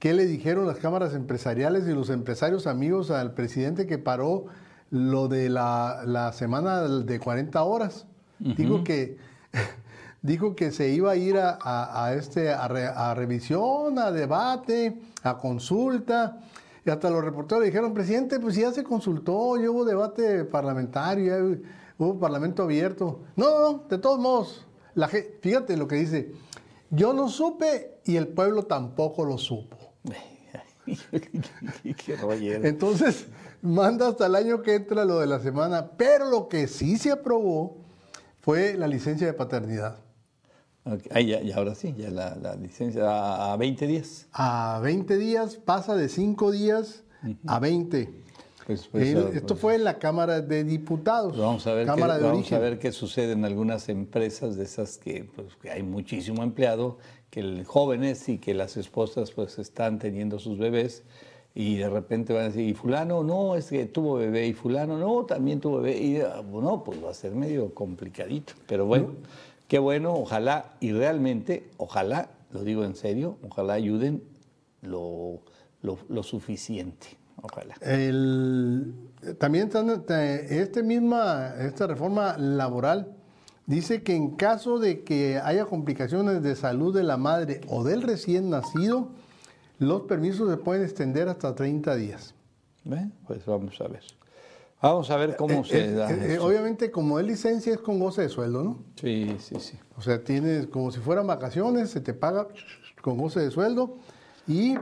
Speaker 2: qué le dijeron las cámaras empresariales y los empresarios amigos al presidente que paró lo de la, la semana de 40 horas. Dijo que *laughs* dijo que se iba a ir a, a- a este, a, re- a revisión, a debate, a consulta. Y hasta los reporteros dijeron, presidente, pues ya se consultó, ya hubo debate parlamentario, ya hubo parlamento abierto. No, no, no, de todos modos, la, fíjate lo que dice, yo no supe y el pueblo tampoco lo supo. *laughs* Entonces, manda hasta el año que entra lo de la semana, pero lo que sí se aprobó fue la licencia de paternidad.
Speaker 1: Ok, ahí ya, ya ahora sí, ya la, la licencia a, a 20 días.
Speaker 2: a 20 días, pasa de 5 días a 20.
Speaker 1: Pues, pues, ah,
Speaker 2: esto
Speaker 1: pues,
Speaker 2: fue en la Cámara de Diputados.
Speaker 1: Pues Vamos a ver, qué,
Speaker 2: de
Speaker 1: vamos
Speaker 2: Origen.
Speaker 1: a ver qué sucede en algunas empresas de esas que, pues, que hay muchísimo empleado, que el, jóvenes y que las esposas pues están teniendo sus bebés y de repente van a decir, y fulano no, es que tuvo bebé, y fulano no, también tuvo bebé, y ah, bueno, pues va a ser medio complicadito, pero bueno, qué bueno, ojalá, y realmente, ojalá, lo digo en serio, ojalá ayuden lo, lo, lo suficiente, ojalá.
Speaker 2: El- también eh, este misma, esta reforma laboral dice que en caso de que haya complicaciones de salud de la madre o del recién nacido, los permisos se pueden extender hasta 30 días.
Speaker 1: Pues vamos a ver. Vamos a ver cómo
Speaker 2: Eh,
Speaker 1: se
Speaker 2: eh,
Speaker 1: da.
Speaker 2: eh,
Speaker 1: eso.
Speaker 2: obviamente, como es licencia, es con goce de sueldo, ¿no?
Speaker 1: Sí, sí, sí.
Speaker 2: O sea, tienes como si fueran vacaciones, se te paga con goce de sueldo y,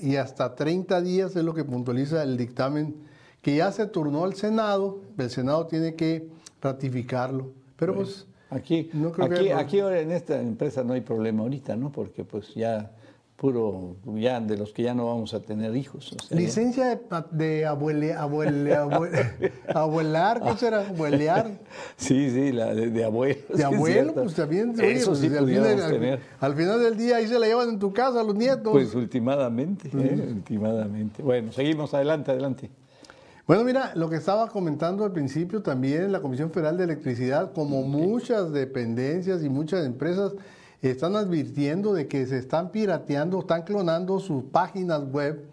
Speaker 2: y hasta 30 días es lo que puntualiza el dictamen que ya se turnó al Senado, el Senado tiene que ratificarlo. Pero pues...
Speaker 1: Aquí,
Speaker 2: No creo que
Speaker 1: aquí,
Speaker 2: haya
Speaker 1: aquí ahora en esta empresa no hay problema ahorita, ¿no? Porque pues ya puro, ya de los que ya no vamos a tener hijos. o sea, ya-
Speaker 2: Licencia de, de abuele, abuele, abuele- *laughs* abuelar, ¿qué será? Abuelear.
Speaker 1: Sí, sí, la de, de abuelo.
Speaker 2: De abuelo, pues también. oye,
Speaker 1: Eso
Speaker 2: pues,
Speaker 1: sí
Speaker 2: al, fin
Speaker 1: pudiéramos
Speaker 2: del, al- final del día ahí se la llevan en tu casa los nietos.
Speaker 1: Pues últimamente, ¿eh? últimamente. Bueno, seguimos adelante, adelante.
Speaker 2: Bueno, mira, lo que estaba comentando al principio también, la Comisión Federal de Electricidad, como muchas dependencias y muchas empresas, están advirtiendo de que se están pirateando, están clonando sus páginas web,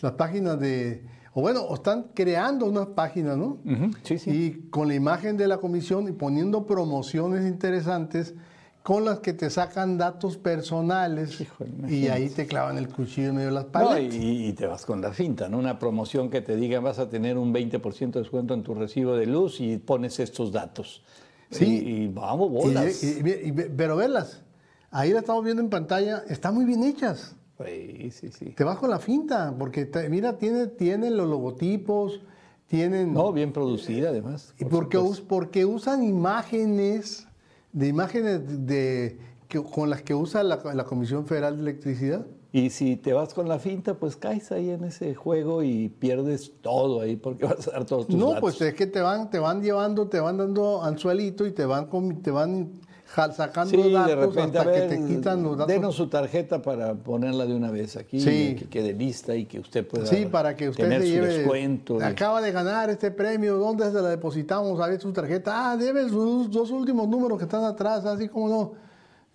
Speaker 2: las páginas de, o bueno, están creando unas páginas, ¿no?
Speaker 1: Ujú, Sí, sí.
Speaker 2: Y con la imagen de la comisión y poniendo promociones interesantes con las que te sacan datos personales
Speaker 1: Híjole,
Speaker 2: y ahí te clavan el cuchillo en medio de las
Speaker 1: No,
Speaker 2: paletas.
Speaker 1: y, y te vas con la finta, ¿no? Una promoción que te diga vas a tener un 20% de descuento en tu recibo de luz y pones estos datos.
Speaker 2: Sí.
Speaker 1: Y, y vamos, bolas.
Speaker 2: y- pero verlas, ahí la estamos viendo en pantalla, están muy bien hechas.
Speaker 1: Sí, sí, sí.
Speaker 2: Te vas con la finta, porque te- mira, tiene, tienen los logotipos, tienen...
Speaker 1: No, bien producida además.
Speaker 2: y
Speaker 1: por
Speaker 2: porque,
Speaker 1: supuesto.
Speaker 2: us- porque usan imágenes, de imágenes de, que- con las que usa la, la Comisión Federal de Electricidad.
Speaker 1: Y si te vas con la finta, pues caes ahí en ese juego y pierdes todo ahí porque *laughs* vas a dar todos tus
Speaker 2: No,
Speaker 1: datos.
Speaker 2: pues es que te van, te van llevando, te van dando anzuelito y te van, te van sacando
Speaker 1: Sí,
Speaker 2: datos
Speaker 1: de repente,
Speaker 2: hasta
Speaker 1: ver,
Speaker 2: que te quitan los datos.
Speaker 1: denos su tarjeta para ponerla de una vez aquí,
Speaker 2: Sí.
Speaker 1: y que quede lista y que usted pueda
Speaker 2: Sí, para que usted
Speaker 1: tener
Speaker 2: se
Speaker 1: su descuento.
Speaker 2: Acaba de ganar este premio, ¿dónde se la depositamos? A ver su tarjeta. Ah, debe sus dos últimos números que están atrás, así como no.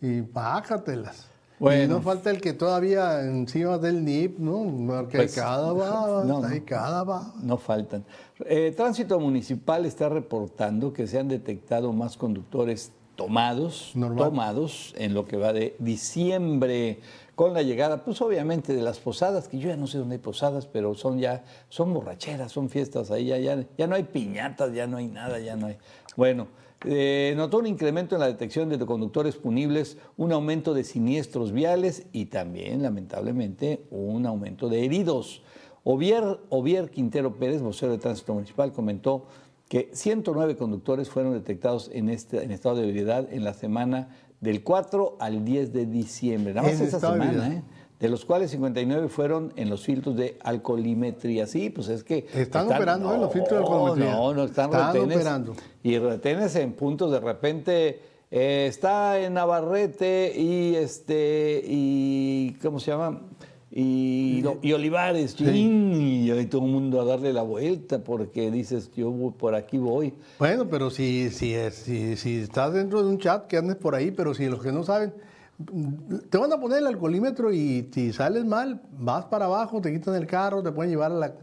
Speaker 2: Y bájatelas.
Speaker 1: Bueno.
Speaker 2: Y no falta el que todavía encima del NIP, ¿no? Porque
Speaker 1: Pues,
Speaker 2: cada baba,
Speaker 1: no,
Speaker 2: cada baba.
Speaker 1: No faltan. Eh, Tránsito Municipal está reportando que se han detectado más conductores tomados,
Speaker 2: Normal.
Speaker 1: tomados en lo que va de diciembre con la llegada, pues obviamente de las posadas, que yo ya no sé dónde hay posadas, pero son ya, son borracheras, son fiestas ahí, ya, ya, ya no hay piñatas, ya no hay nada, ya no hay. Bueno, eh, notó un incremento en la detección de conductores punibles, un aumento de siniestros viales y también, lamentablemente, un aumento de heridos. Ovier, Ovier Quintero Pérez, vocero de Tránsito Municipal, comentó que 109 conductores fueron detectados en, este, en estado de ebriedad en la semana del 4 al 10 de diciembre. Nada más esa
Speaker 2: de
Speaker 1: semana. ¿eh? De los cuales 59 fueron en los filtros de alcoholimetría. Sí, pues es que...
Speaker 2: Están operando, ¿eh? los filtros de alcoholimetría.
Speaker 1: No, no, están,
Speaker 2: Están
Speaker 1: retenes.
Speaker 2: operando.
Speaker 1: Y retenes en puntos de repente... eh, está en Navarrete y este y ¿cómo se llama? Y, Olivares, y todo el mundo a darle la vuelta porque dices, yo por aquí voy.
Speaker 2: Bueno, pero si, si, si, si estás dentro de un chat, que andes por ahí, pero si los que no saben, te van a poner el alcoholímetro y si sales mal, vas para abajo, te quitan el carro, te pueden llevar a, la,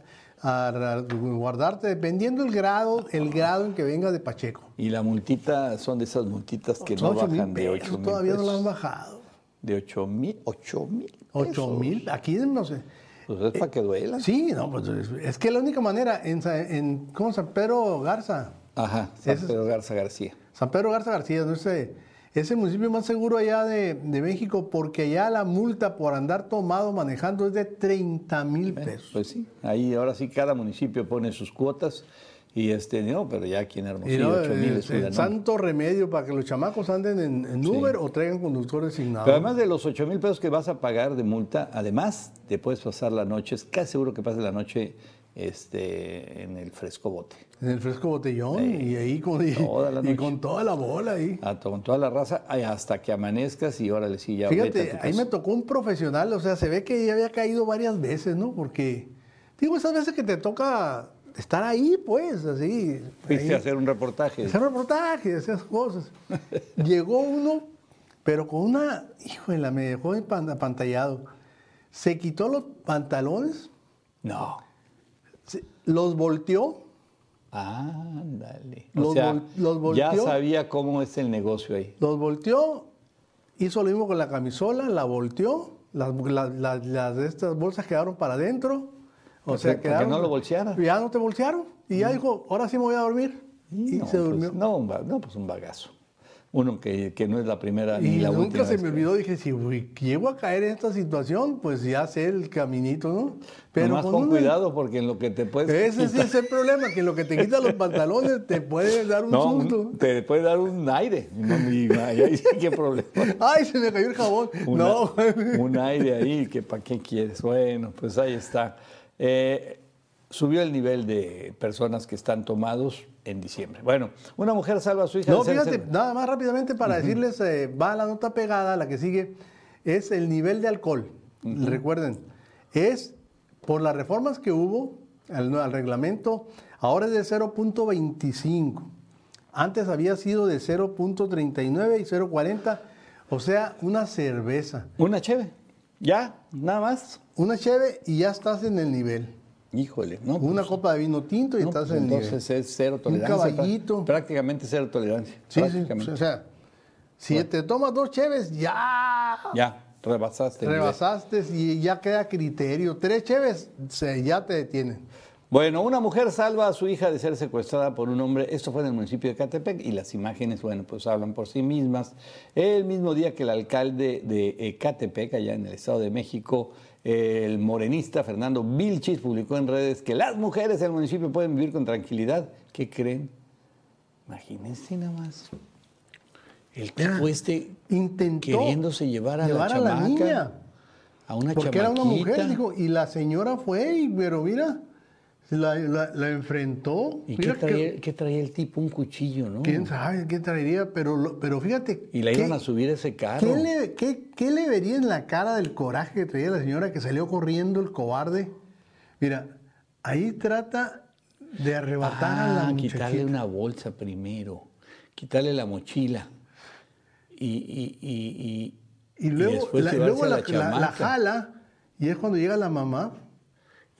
Speaker 2: a- guardarte, dependiendo el grado, el grado en que venga de Pacheco.
Speaker 1: Y la multita son de esas multitas que no bajan de
Speaker 2: pesos,
Speaker 1: 8 mil
Speaker 2: todavía no lo han bajado.
Speaker 1: De 8 mil, 8 mil.
Speaker 2: 8
Speaker 1: pesos.
Speaker 2: mil, aquí no sé.
Speaker 1: Pues es para que duela.
Speaker 2: Sí, no, pues es, es que la única manera en, en ¿cómo? San Pedro Garza,
Speaker 1: Ajá, San
Speaker 2: es-
Speaker 1: Pedro Garza García.
Speaker 2: San Pedro Garza García, ¿no? ese, ese municipio más seguro allá de, de México, porque allá la multa por andar tomado manejando es de 30 mil pesos.
Speaker 1: Pues sí, ahí ahora sí cada municipio pone sus cuotas y este, no, pero ya aquí en Hermosillo
Speaker 2: no,
Speaker 1: 8 mil
Speaker 2: eh,
Speaker 1: es
Speaker 2: el
Speaker 1: ¿no?
Speaker 2: santo remedio para que los chamacos anden en, en Uber o traigan conductor designado.
Speaker 1: Pero además de los 8 mil pesos que vas a pagar de multa, además te puedes pasar la noche, es casi seguro que pases la noche este, en el fresco bote.
Speaker 2: En el fresco botellón y ahí con, y, y con toda la bola ahí.
Speaker 1: A to- con toda la raza hasta que amanezcas y órale sí ya vete a
Speaker 2: Fíjate,
Speaker 1: tu
Speaker 2: ahí me tocó un profesional, o sea, se ve que ya había caído varias veces, ¿no? Porque, digo, esas veces que te toca estar ahí, pues, así.
Speaker 1: Fuiste a hacer un reportaje.
Speaker 2: Hacer reportajes, esas cosas. *laughs* Llegó uno, pero con una, híjole, me dejó apantallado. Se quitó los pantalones,
Speaker 1: No.
Speaker 2: se- los volteó,
Speaker 1: Ándale.
Speaker 2: Los
Speaker 1: sea,
Speaker 2: vol- los
Speaker 1: ya
Speaker 2: volteó.
Speaker 1: sabía cómo es el negocio ahí.
Speaker 2: los volteó, hizo lo mismo con la camisola, la volteó, las, las- las- las de estas bolsas quedaron para adentro. O sea,
Speaker 1: que- no lo bolseara.
Speaker 2: Ya no te bolsearon. Y ya dijo, ahora sí me voy a dormir. Y
Speaker 1: no,
Speaker 2: se
Speaker 1: pues,
Speaker 2: durmió.
Speaker 1: no, un va- no, pues un bagazo. uno que, que no es la primera ni
Speaker 2: Y
Speaker 1: la
Speaker 2: nunca
Speaker 1: última.
Speaker 2: se
Speaker 1: vez
Speaker 2: me olvidó, dije, si uy, llego a caer en esta situación, pues ya sé el caminito, ¿no?
Speaker 1: Nomás
Speaker 2: con
Speaker 1: con cuidado porque en lo que te puedes
Speaker 2: Ese sí
Speaker 1: quitar-
Speaker 2: es el problema, que lo que te quitan los pantalones te puede dar un
Speaker 1: no,
Speaker 2: susto.
Speaker 1: un- te puede dar un aire. No, y ahí sí qué problema. *laughs*
Speaker 2: Ay, se me cayó el jabón.
Speaker 1: Una-
Speaker 2: no. *laughs*
Speaker 1: un aire ahí, que para qué quieres. Bueno, pues ahí está. Eh, subió el nivel de personas que están tomados en diciembre. Bueno, una mujer salva a su hija
Speaker 2: No,
Speaker 1: de ser-
Speaker 2: fíjate, nada más rápidamente para decirles, eh, va la nota pegada, la que sigue, es el nivel de alcohol. Recuerden, es por las reformas que hubo al, al reglamento, ahora es de 0.25. Antes había sido de 0.39 y 0.40, o sea, una cerveza.
Speaker 1: Una cheve. Ya, nada más.
Speaker 2: Una cheve y ya estás en el nivel.
Speaker 1: Híjole, ¿no?
Speaker 2: Una
Speaker 1: pues,
Speaker 2: copa de vino tinto y
Speaker 1: no,
Speaker 2: estás
Speaker 1: pues
Speaker 2: en el nivel.
Speaker 1: entonces es cero
Speaker 2: Un
Speaker 1: tolerancia. pra-
Speaker 2: caballito.
Speaker 1: Prácticamente cero tolerancia.
Speaker 2: Sí, sí, o sea, si te tomas dos cheves, ya
Speaker 1: Ya, rebasaste.
Speaker 2: rebasaste y ya queda criterio. Tres cheves, se, ya te detienen.
Speaker 1: Bueno, una mujer salva a su hija de ser secuestrada por un hombre. Esto fue en el municipio de Catepec y las imágenes, bueno, pues hablan por sí mismas. El mismo día que el alcalde de eh, Catepec, allá en el Estado de México, el morenista Fernando Vilchis publicó en redes que las mujeres del municipio pueden vivir con tranquilidad. ¿Qué creen? Imagínense nada más. El tipo este
Speaker 2: Intentó
Speaker 1: queriéndose llevar a
Speaker 2: llevar
Speaker 1: la
Speaker 2: a la
Speaker 1: chamaca,
Speaker 2: niña.
Speaker 1: a una
Speaker 2: Porque era una mujer, dijo, y la señora fue, pero mira, la, la- la enfrentó.
Speaker 1: ¿Y qué
Speaker 2: que-
Speaker 1: traía, qué traía el tipo? Un cuchillo, ¿no?
Speaker 2: ¿Quién sabe qué traería? Pero, pero fíjate.
Speaker 1: Y la
Speaker 2: ¿qué-
Speaker 1: iban a subir a ese carro.
Speaker 2: ¿Qué le, qué- qué le vería en la cara del coraje que traía la señora que salió corriendo, el cobarde? Mira, ahí trata de arrebatar a la
Speaker 1: Ah, quitarle
Speaker 2: muchachita.
Speaker 1: una bolsa primero, quitarle la mochila. Y, y, y, y,
Speaker 2: Y luego, la, luego la,
Speaker 1: la,
Speaker 2: la- la jala y es cuando llega la mamá.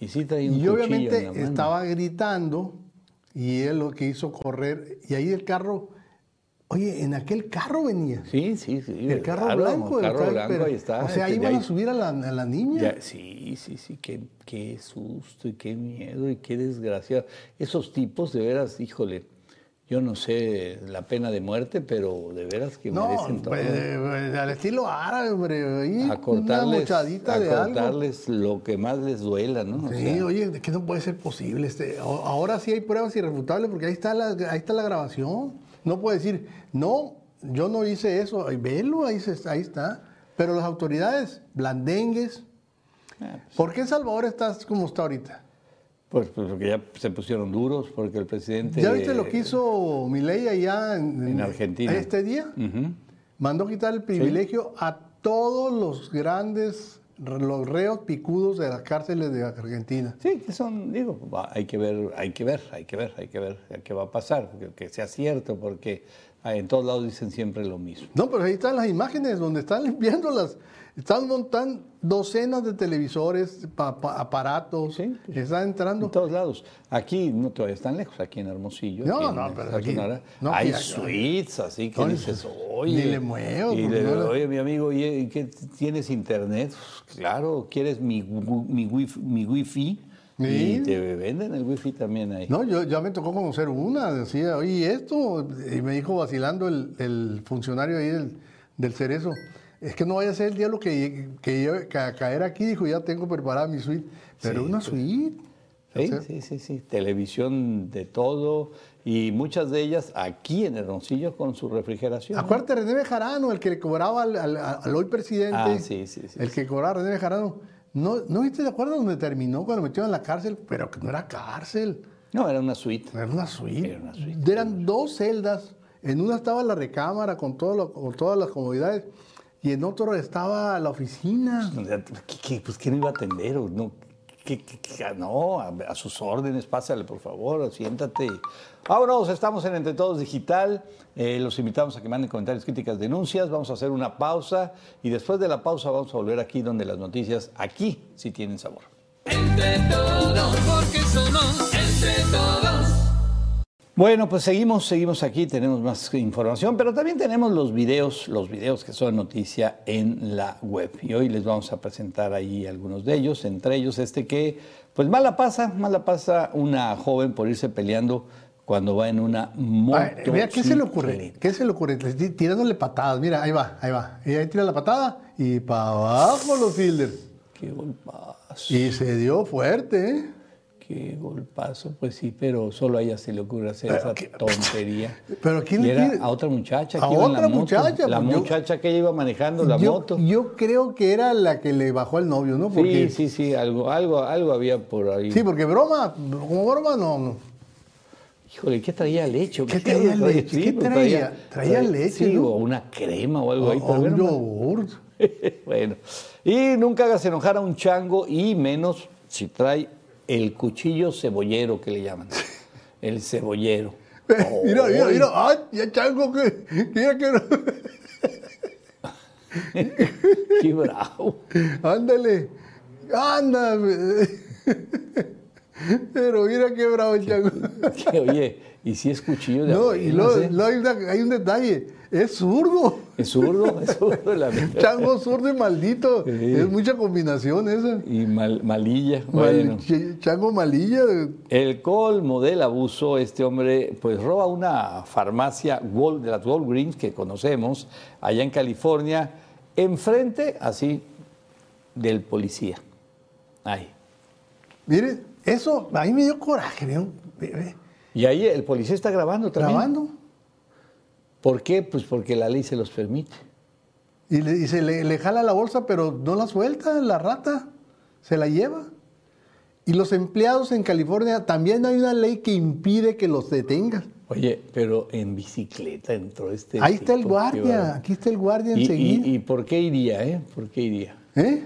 Speaker 1: Y sí traía un
Speaker 2: Y obviamente
Speaker 1: en la mano.
Speaker 2: estaba gritando y él lo que hizo correr. Y ahí el carro, oye, en aquel carro venía.
Speaker 1: Sí, sí, sí.
Speaker 2: el carro blanco.
Speaker 1: El carro blanco,
Speaker 2: pero-
Speaker 1: ahí está.
Speaker 2: O sea, ahí
Speaker 1: este, de
Speaker 2: van a
Speaker 1: ahí-
Speaker 2: subir a la, a la niña.
Speaker 1: Ya, sí, sí, sí, qué, qué susto y qué miedo y qué desgracia. Esos tipos, de veras, híjole, yo no sé la pena de muerte, pero de veras que
Speaker 2: no,
Speaker 1: merecen todo.
Speaker 2: pues, eh, al estilo árabe, hombre.
Speaker 1: A cortarles, a
Speaker 2: de algo.
Speaker 1: cortarles lo que más les duela, ¿no? O
Speaker 2: Sí,
Speaker 1: sea,
Speaker 2: oye, que no puede ser posible. Este, ahora sí hay pruebas irrefutables porque ahí está la, ahí está la grabación. No puede decir, no, yo no hice eso. Velo, ahí, se- ahí está. Pero las autoridades, blandengues.
Speaker 1: Ah,
Speaker 2: ¿Por qué Salvador está como está ahorita?
Speaker 1: Pues, pues porque ya se pusieron duros, porque el presidente...
Speaker 2: ¿Ya viste lo que hizo Milei allá en,
Speaker 1: En Argentina.
Speaker 2: Este día mandó quitar el privilegio a todos los grandes, los reos picudos de las cárceles de Argentina.
Speaker 1: Sí, que son, digo, hay que ver, hay que ver, hay que ver, hay que ver qué va a pasar, que, que sea cierto, porque ah, en todos lados dicen siempre lo mismo.
Speaker 2: No, pero ahí están las imágenes donde están *laughs* limpiando las. Están montando docenas de televisores, pa- pa- aparatos.
Speaker 1: Sí.
Speaker 2: Están
Speaker 1: En
Speaker 2: entrando.
Speaker 1: todos lados. Aquí no todavía están lejos, aquí en Hermosillo.
Speaker 2: No,
Speaker 1: en
Speaker 2: no, pero aquí- no,
Speaker 1: hay
Speaker 2: aquí-
Speaker 1: suites, así que
Speaker 2: No,
Speaker 1: dices,
Speaker 2: ni
Speaker 1: oye.
Speaker 2: le muevo,
Speaker 1: Y
Speaker 2: porque
Speaker 1: le-
Speaker 2: no le-
Speaker 1: oye, mi amigo, ¿y qué tienes internet? Claro, ¿quieres mi, mi, wifi, mi wifi?
Speaker 2: Sí.
Speaker 1: Y te venden el wifi también ahí.
Speaker 2: No, yo ya me tocó conocer una. Decía, oye, ¿y esto? Y me dijo vacilando el, el funcionario ahí del, del Cerezo. Es que no vaya a ser el diablo que, que, lleve- que a caer aquí. Dijo, ya tengo preparada mi suite. Pero
Speaker 1: Sí,
Speaker 2: una
Speaker 1: sí.
Speaker 2: suite.
Speaker 1: Sí, sí, sí, sí. Televisión de todo y muchas de ellas aquí en Hermosillo con su refrigeración.
Speaker 2: Acuérdate, René Bejarano, el que le cobraba al, al- al hoy presidente.
Speaker 1: Ah, sí, sí, sí,
Speaker 2: El que cobraba a René Bejarano. ¿No, ¿No viste de acuerdo donde terminó cuando lo metieron en la cárcel? Pero que no era cárcel,
Speaker 1: No, era una suite.
Speaker 2: era una suite.
Speaker 1: Era una suite.
Speaker 2: Eran dos celdas. En una estaba la recámara con, todo lo- con todas las comodidades y en otro estaba la oficina.
Speaker 1: ¿qué, qué- pues, ¿quién iba a atender? ¿O No, ¿Qué- qué- qué- no, a, a sus órdenes, pásale por favor, siéntate. Vámonos, estamos en Entre Todos Digital. Eh, los invitamos a que manden comentarios, críticas, denuncias. Vamos a hacer una pausa y después de la pausa vamos a volver aquí donde las noticias, aquí sí tienen sabor.
Speaker 5: Entre todos, porque somos entre todos.
Speaker 1: Bueno, pues seguimos, seguimos aquí, tenemos más información, pero también tenemos los videos, los videos que son noticia en la web. Y hoy les vamos a presentar ahí algunos de ellos, entre ellos este que, pues mala pasa, mala pasa una joven por irse peleando cuando va en una moto.
Speaker 2: Mira, ¿qué se le ocurre? ¿Qué se le ocurre? Ti- Tirándole patadas. Mira, ahí va, ahí va. Y ahí tira la patada y para abajo los fielders.
Speaker 1: Qué golpazo,
Speaker 2: Y se dio fuerte, ¿eh?
Speaker 1: Qué golpazo. Pues sí, pero solo a ella se le ocurre hacer esa tontería. *laughs*
Speaker 2: Pero ¿quién
Speaker 1: Y era a otra muchacha.
Speaker 2: A
Speaker 1: iba en
Speaker 2: otra
Speaker 1: la moto.
Speaker 2: muchacha,
Speaker 1: La
Speaker 2: pues yo-
Speaker 1: muchacha que ella iba manejando la
Speaker 2: yo,
Speaker 1: moto.
Speaker 2: yo creo que era la que le bajó el novio, ¿no?
Speaker 1: Sí,
Speaker 2: Porque,
Speaker 1: sí, sí, algo, algo, algo había por ahí.
Speaker 2: sí, porque broma, como broma no. no.
Speaker 1: Híjole, ¿qué traía leche?
Speaker 2: ¿Qué traía *laughs* leche? ¿Qué
Speaker 1: pues
Speaker 2: traía? Traía leche,
Speaker 1: Sí,
Speaker 2: ¿no?
Speaker 1: o una crema o algo ahí.
Speaker 2: O un yogurt. *laughs*
Speaker 1: bueno, y nunca hagas enojar a un chango y menos si trae el cuchillo cebollero que le llaman. El cebollero. *laughs*
Speaker 2: mira, mira, mira. Ay, ya chango, que. Mira que. *laughs*
Speaker 1: Qué bravo.
Speaker 2: Ándale. Anda. Pero mira qué bravo el chango. *laughs*
Speaker 1: Que, oye, y si es cuchillo de
Speaker 2: No, y luego, luego hay, una- hay un detalle. Es zurdo.
Speaker 1: Es zurdo, es zurdo la. *laughs*
Speaker 2: Chango zurdo y maldito.
Speaker 1: Sí.
Speaker 2: Es mucha combinación esa.
Speaker 1: Y mal- malilla. Bueno.
Speaker 2: chango malilla.
Speaker 1: El colmo del abuso, este hombre pues roba una farmacia de las Walgreens que conocemos allá en California, enfrente así del policía. Ahí.
Speaker 2: Mire, eso a mí me dio coraje. ve,
Speaker 1: Y ahí el policía está grabando también.
Speaker 2: Grabando.
Speaker 1: ¿Por qué? Pues porque la ley se los permite.
Speaker 2: Y, le, y se le, le jala la bolsa, pero no la suelta, la rata. Se la lleva. Y los empleados en California, también hay una ley que impide que los detengan.
Speaker 1: Oye, pero en bicicleta entró este.
Speaker 2: Ahí está el guardia, aquí está el guardia
Speaker 1: ¿Y,
Speaker 2: enseguida.
Speaker 1: y, y por qué iría, eh? ¿Por qué iría?
Speaker 2: ¿Eh?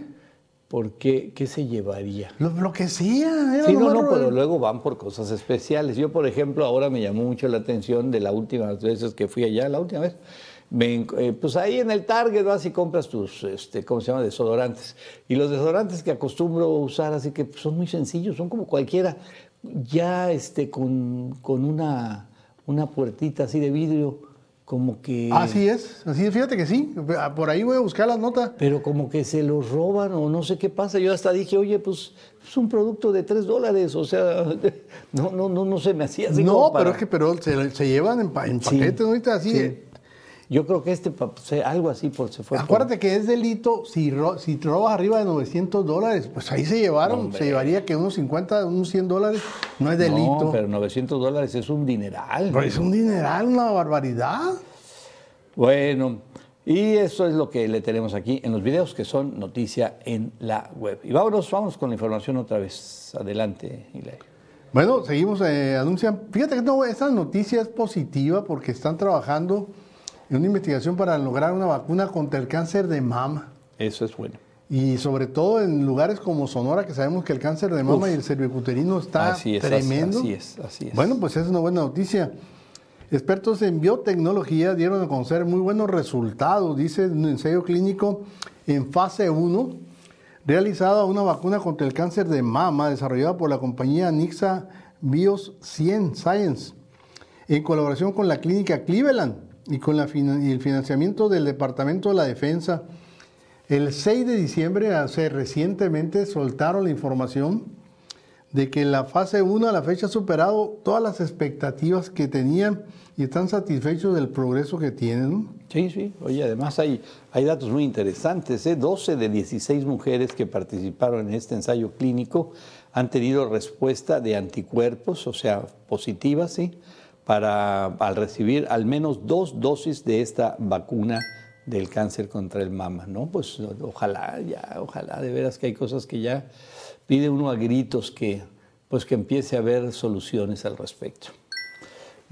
Speaker 1: ¿Por qué? ¿Qué se llevaría?
Speaker 2: Lo, lo que sea. era
Speaker 1: Sí, no, no,
Speaker 2: ro-
Speaker 1: pero luego van por cosas especiales. Yo, por ejemplo, ahora me llamó mucho la atención de la última veces que fui allá, la última vez. me eh, pues ahí en el Target vas y compras tus, este, ¿cómo se llama? Desodorantes. Y los desodorantes que acostumbro usar, así que son muy sencillos, son como cualquiera, ya este, con, con una, una puertita así de vidrio, como que...
Speaker 2: Así es, así es, fíjate que sí. Por ahí voy a buscar la nota.
Speaker 1: Pero como que se los roban o no sé qué pasa. Yo hasta dije, oye, pues es un producto de tres dólares. O sea, *laughs* no, no, no, no se me hacía así.
Speaker 2: no,
Speaker 1: como para-
Speaker 2: pero es que pero se, se llevan en, pa- en
Speaker 1: Sí,
Speaker 2: paquetes, ¿no? Ahorita así.
Speaker 1: sí. Yo creo que este, algo así por, se fue. por-
Speaker 2: Acuérdate que es delito si, ro- si robas arriba de 900 dólares, pues ahí se llevaron,
Speaker 1: Hombre.
Speaker 2: se llevaría que unos 50, unos 100 dólares, no es delito.
Speaker 1: No, pero 900 dólares es un dineral.
Speaker 2: Pero es un dineral, una barbaridad.
Speaker 1: Bueno, y eso es lo que le tenemos aquí en los videos que son noticia en la web. Y vámonos, vamos con la información otra vez. Adelante, Hilario.
Speaker 2: Bueno, seguimos, eh, anuncian. Fíjate que no, esta noticia es positiva porque están trabajando en una investigación para lograr una vacuna contra el cáncer de mama.
Speaker 1: Eso es bueno.
Speaker 2: Y sobre todo en lugares como Sonora, que sabemos que el cáncer de mama
Speaker 1: Uf.
Speaker 2: y el cervicuterino está
Speaker 1: Así es, así-
Speaker 2: tremendo.
Speaker 1: así es, así es.
Speaker 2: Bueno, pues es una buena noticia. Expertos en biotecnología dieron a conocer muy buenos resultados, dice un ensayo clínico en fase 1, realizado a una vacuna contra el cáncer de mama desarrollada por la compañía Nixa Bios 100 Science, en colaboración con la clínica Cleveland y con la finan- y el financiamiento del Departamento de la Defensa. El 6 de diciembre, hace recientemente, soltaron la información de que la fase 1 a la fecha ha superado todas las expectativas que tenían y están satisfechos del progreso que tienen.
Speaker 1: Sí, sí. Oye, además hay, hay datos muy interesantes. ¿eh? 12 de 16 mujeres que participaron en este ensayo clínico han tenido respuesta de anticuerpos, o sea, positivas, ¿sí? Para, al recibir al menos dos dosis de esta vacuna del cáncer contra el mama, ¿no? Pues ojalá, ya, ojalá, de veras que hay cosas que ya pide uno a gritos que, pues que empiece a haber soluciones al respecto.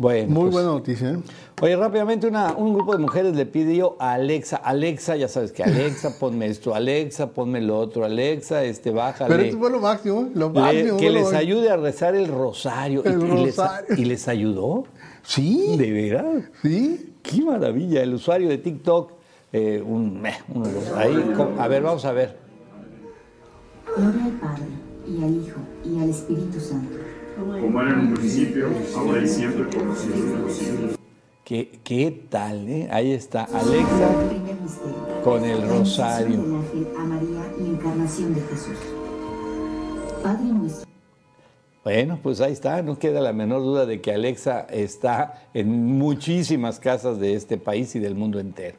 Speaker 1: Bueno,
Speaker 2: Muy
Speaker 1: pues,
Speaker 2: buena noticia. ¿eh?
Speaker 1: Oye, rápidamente una- un grupo de mujeres le pidió a Alexa, Alexa, ya sabes que Alexa, *laughs* ponme esto, Alexa, ponme lo otro, Alexa, este, bájale.
Speaker 2: Pero esto fue lo máximo, ¿eh? lo
Speaker 1: Le-
Speaker 2: máximo.
Speaker 1: que les ayude a rezar el rosario.
Speaker 2: El
Speaker 1: y, y les,
Speaker 2: rosario.
Speaker 1: y les ayudó.
Speaker 2: Sí,
Speaker 1: ¿De veras?
Speaker 2: sí.
Speaker 1: Qué maravilla. El usuario de TikTok, eh, un, meh, uno de los- ahí, a ver, vamos a ver.
Speaker 6: Gloria al Padre, y al Hijo, y al Espíritu Santo.
Speaker 7: Como era en un principio, ahora y siempre, por los siglos de los siglos.
Speaker 1: ¿Qué, qué tal, eh? Ahí está Alexa. Con el rosario. Bueno, pues ahí está, no queda la menor duda de que Alexa está en muchísimas casas de este país y del mundo entero.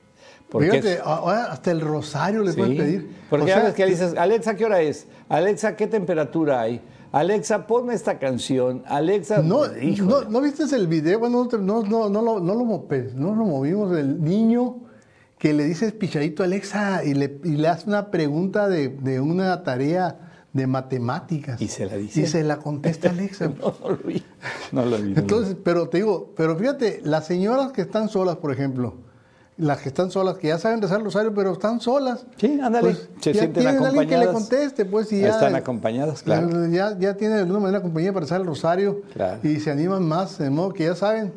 Speaker 1: Porque
Speaker 2: Fíjate,
Speaker 1: es-
Speaker 2: ahora hasta el rosario le
Speaker 1: Sí,
Speaker 2: pueden pedir.
Speaker 1: Porque
Speaker 2: O sea,
Speaker 1: ves que dices, Alexa, ¿qué hora es? Alexa, ¿qué temperatura hay? Alexa, ponme esta canción. Alexa,
Speaker 2: No, no, ¿no viste el video? Bueno, no, no, no, lo, no, lo, pues, no lo movimos. El niño que le dice pichadito a Alexa y le, y le hace una pregunta de, de una tarea de matemáticas.
Speaker 1: Y se la dice.
Speaker 2: Y se la contesta Alexa. *laughs*
Speaker 1: No, no lo vi. No lo vi. no lo vi.
Speaker 2: Entonces, pero te digo, pero fíjate, las señoras que están solas, por ejemplo, las que están solas, que ya saben rezar el rosario, pero están solas.
Speaker 1: Sí, ándale,
Speaker 2: pues,
Speaker 1: se
Speaker 2: ya
Speaker 1: sienten
Speaker 2: tienen alguien que le
Speaker 1: acompañadas.
Speaker 2: conteste, pues, y ya.
Speaker 1: Están acompañadas, claro.
Speaker 2: Ya, ya tienen de alguna manera compañía para rezar el rosario
Speaker 1: Claro.
Speaker 2: y se animan más, de modo que ya saben,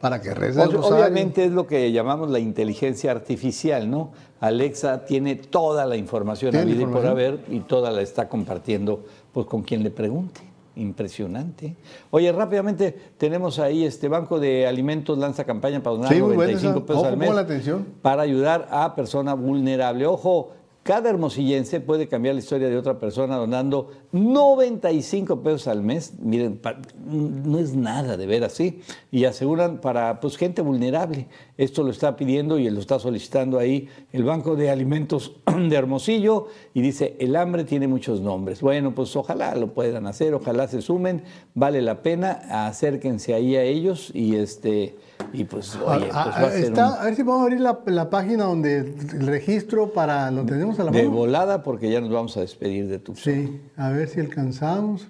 Speaker 2: para que recen el rosario.
Speaker 1: Obviamente es lo que llamamos la inteligencia artificial, ¿no? Alexa tiene toda la información a vida y por haber y toda la está compartiendo pues con quien le pregunte. Impresionante. Oye, rápidamente tenemos ahí este Banco de Alimentos lanza campaña para donar
Speaker 2: Sí, muy buena
Speaker 1: 95
Speaker 2: esa.
Speaker 1: pesos
Speaker 2: Ojo,
Speaker 1: al mes
Speaker 2: la atención.
Speaker 1: para ayudar a persona vulnerable. Ojo, cada hermosillense puede cambiar la historia de otra persona donando 95 pesos al mes. Miren, no es nada de ver así. Y aseguran para pues, gente vulnerable. Esto lo está pidiendo y lo está solicitando ahí el Banco de Alimentos *clears throat* de Hermosillo. Y dice, el hambre tiene muchos nombres. Bueno, pues ojalá lo puedan hacer, ojalá se sumen. Vale la pena, acérquense ahí a ellos y este... Y pues, oye,
Speaker 2: Ah,
Speaker 1: pues
Speaker 2: ah,
Speaker 1: va a ser
Speaker 2: está-
Speaker 1: un-
Speaker 2: A ver si podemos abrir la, la página donde el registro para. ¿Lo tenemos a la
Speaker 1: De
Speaker 2: mano?
Speaker 1: volada porque ya nos vamos a despedir de tu.
Speaker 2: Sí, a ver si alcanzamos.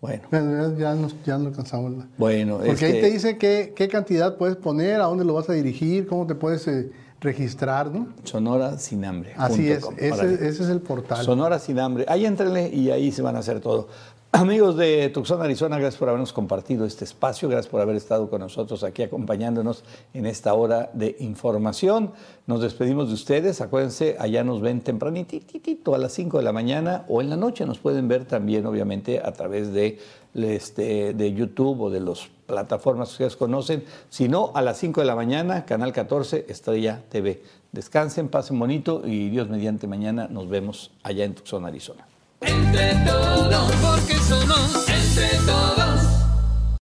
Speaker 1: Bueno,
Speaker 2: Bueno, ya, nos, ya no alcanzamos.
Speaker 1: bueno,
Speaker 2: Porque ahí te dice qué, qué cantidad puedes poner, a dónde lo vas a dirigir, cómo te puedes eh, registrar, ¿no?
Speaker 1: Sonora sin hambre.
Speaker 2: Así es, ese, ese es el portal.
Speaker 1: Sonora sin hambre. Ahí entrenle y ahí se van a hacer todo. Amigos de Tucson, Arizona, gracias por habernos compartido este espacio, gracias por haber estado con nosotros aquí acompañándonos en esta hora de información. Nos despedimos de ustedes, acuérdense, allá nos ven tempranitito a las 5 de la mañana o en la noche nos pueden ver también, obviamente, a través de, este, de YouTube o de las plataformas que ustedes conocen. Si no, a las 5 de la mañana, Canal 14, Estrella TV. Descansen, pasen bonito y Dios mediante mañana nos vemos allá en Tucson, Arizona.
Speaker 5: Entre todos, porque somos entre todos.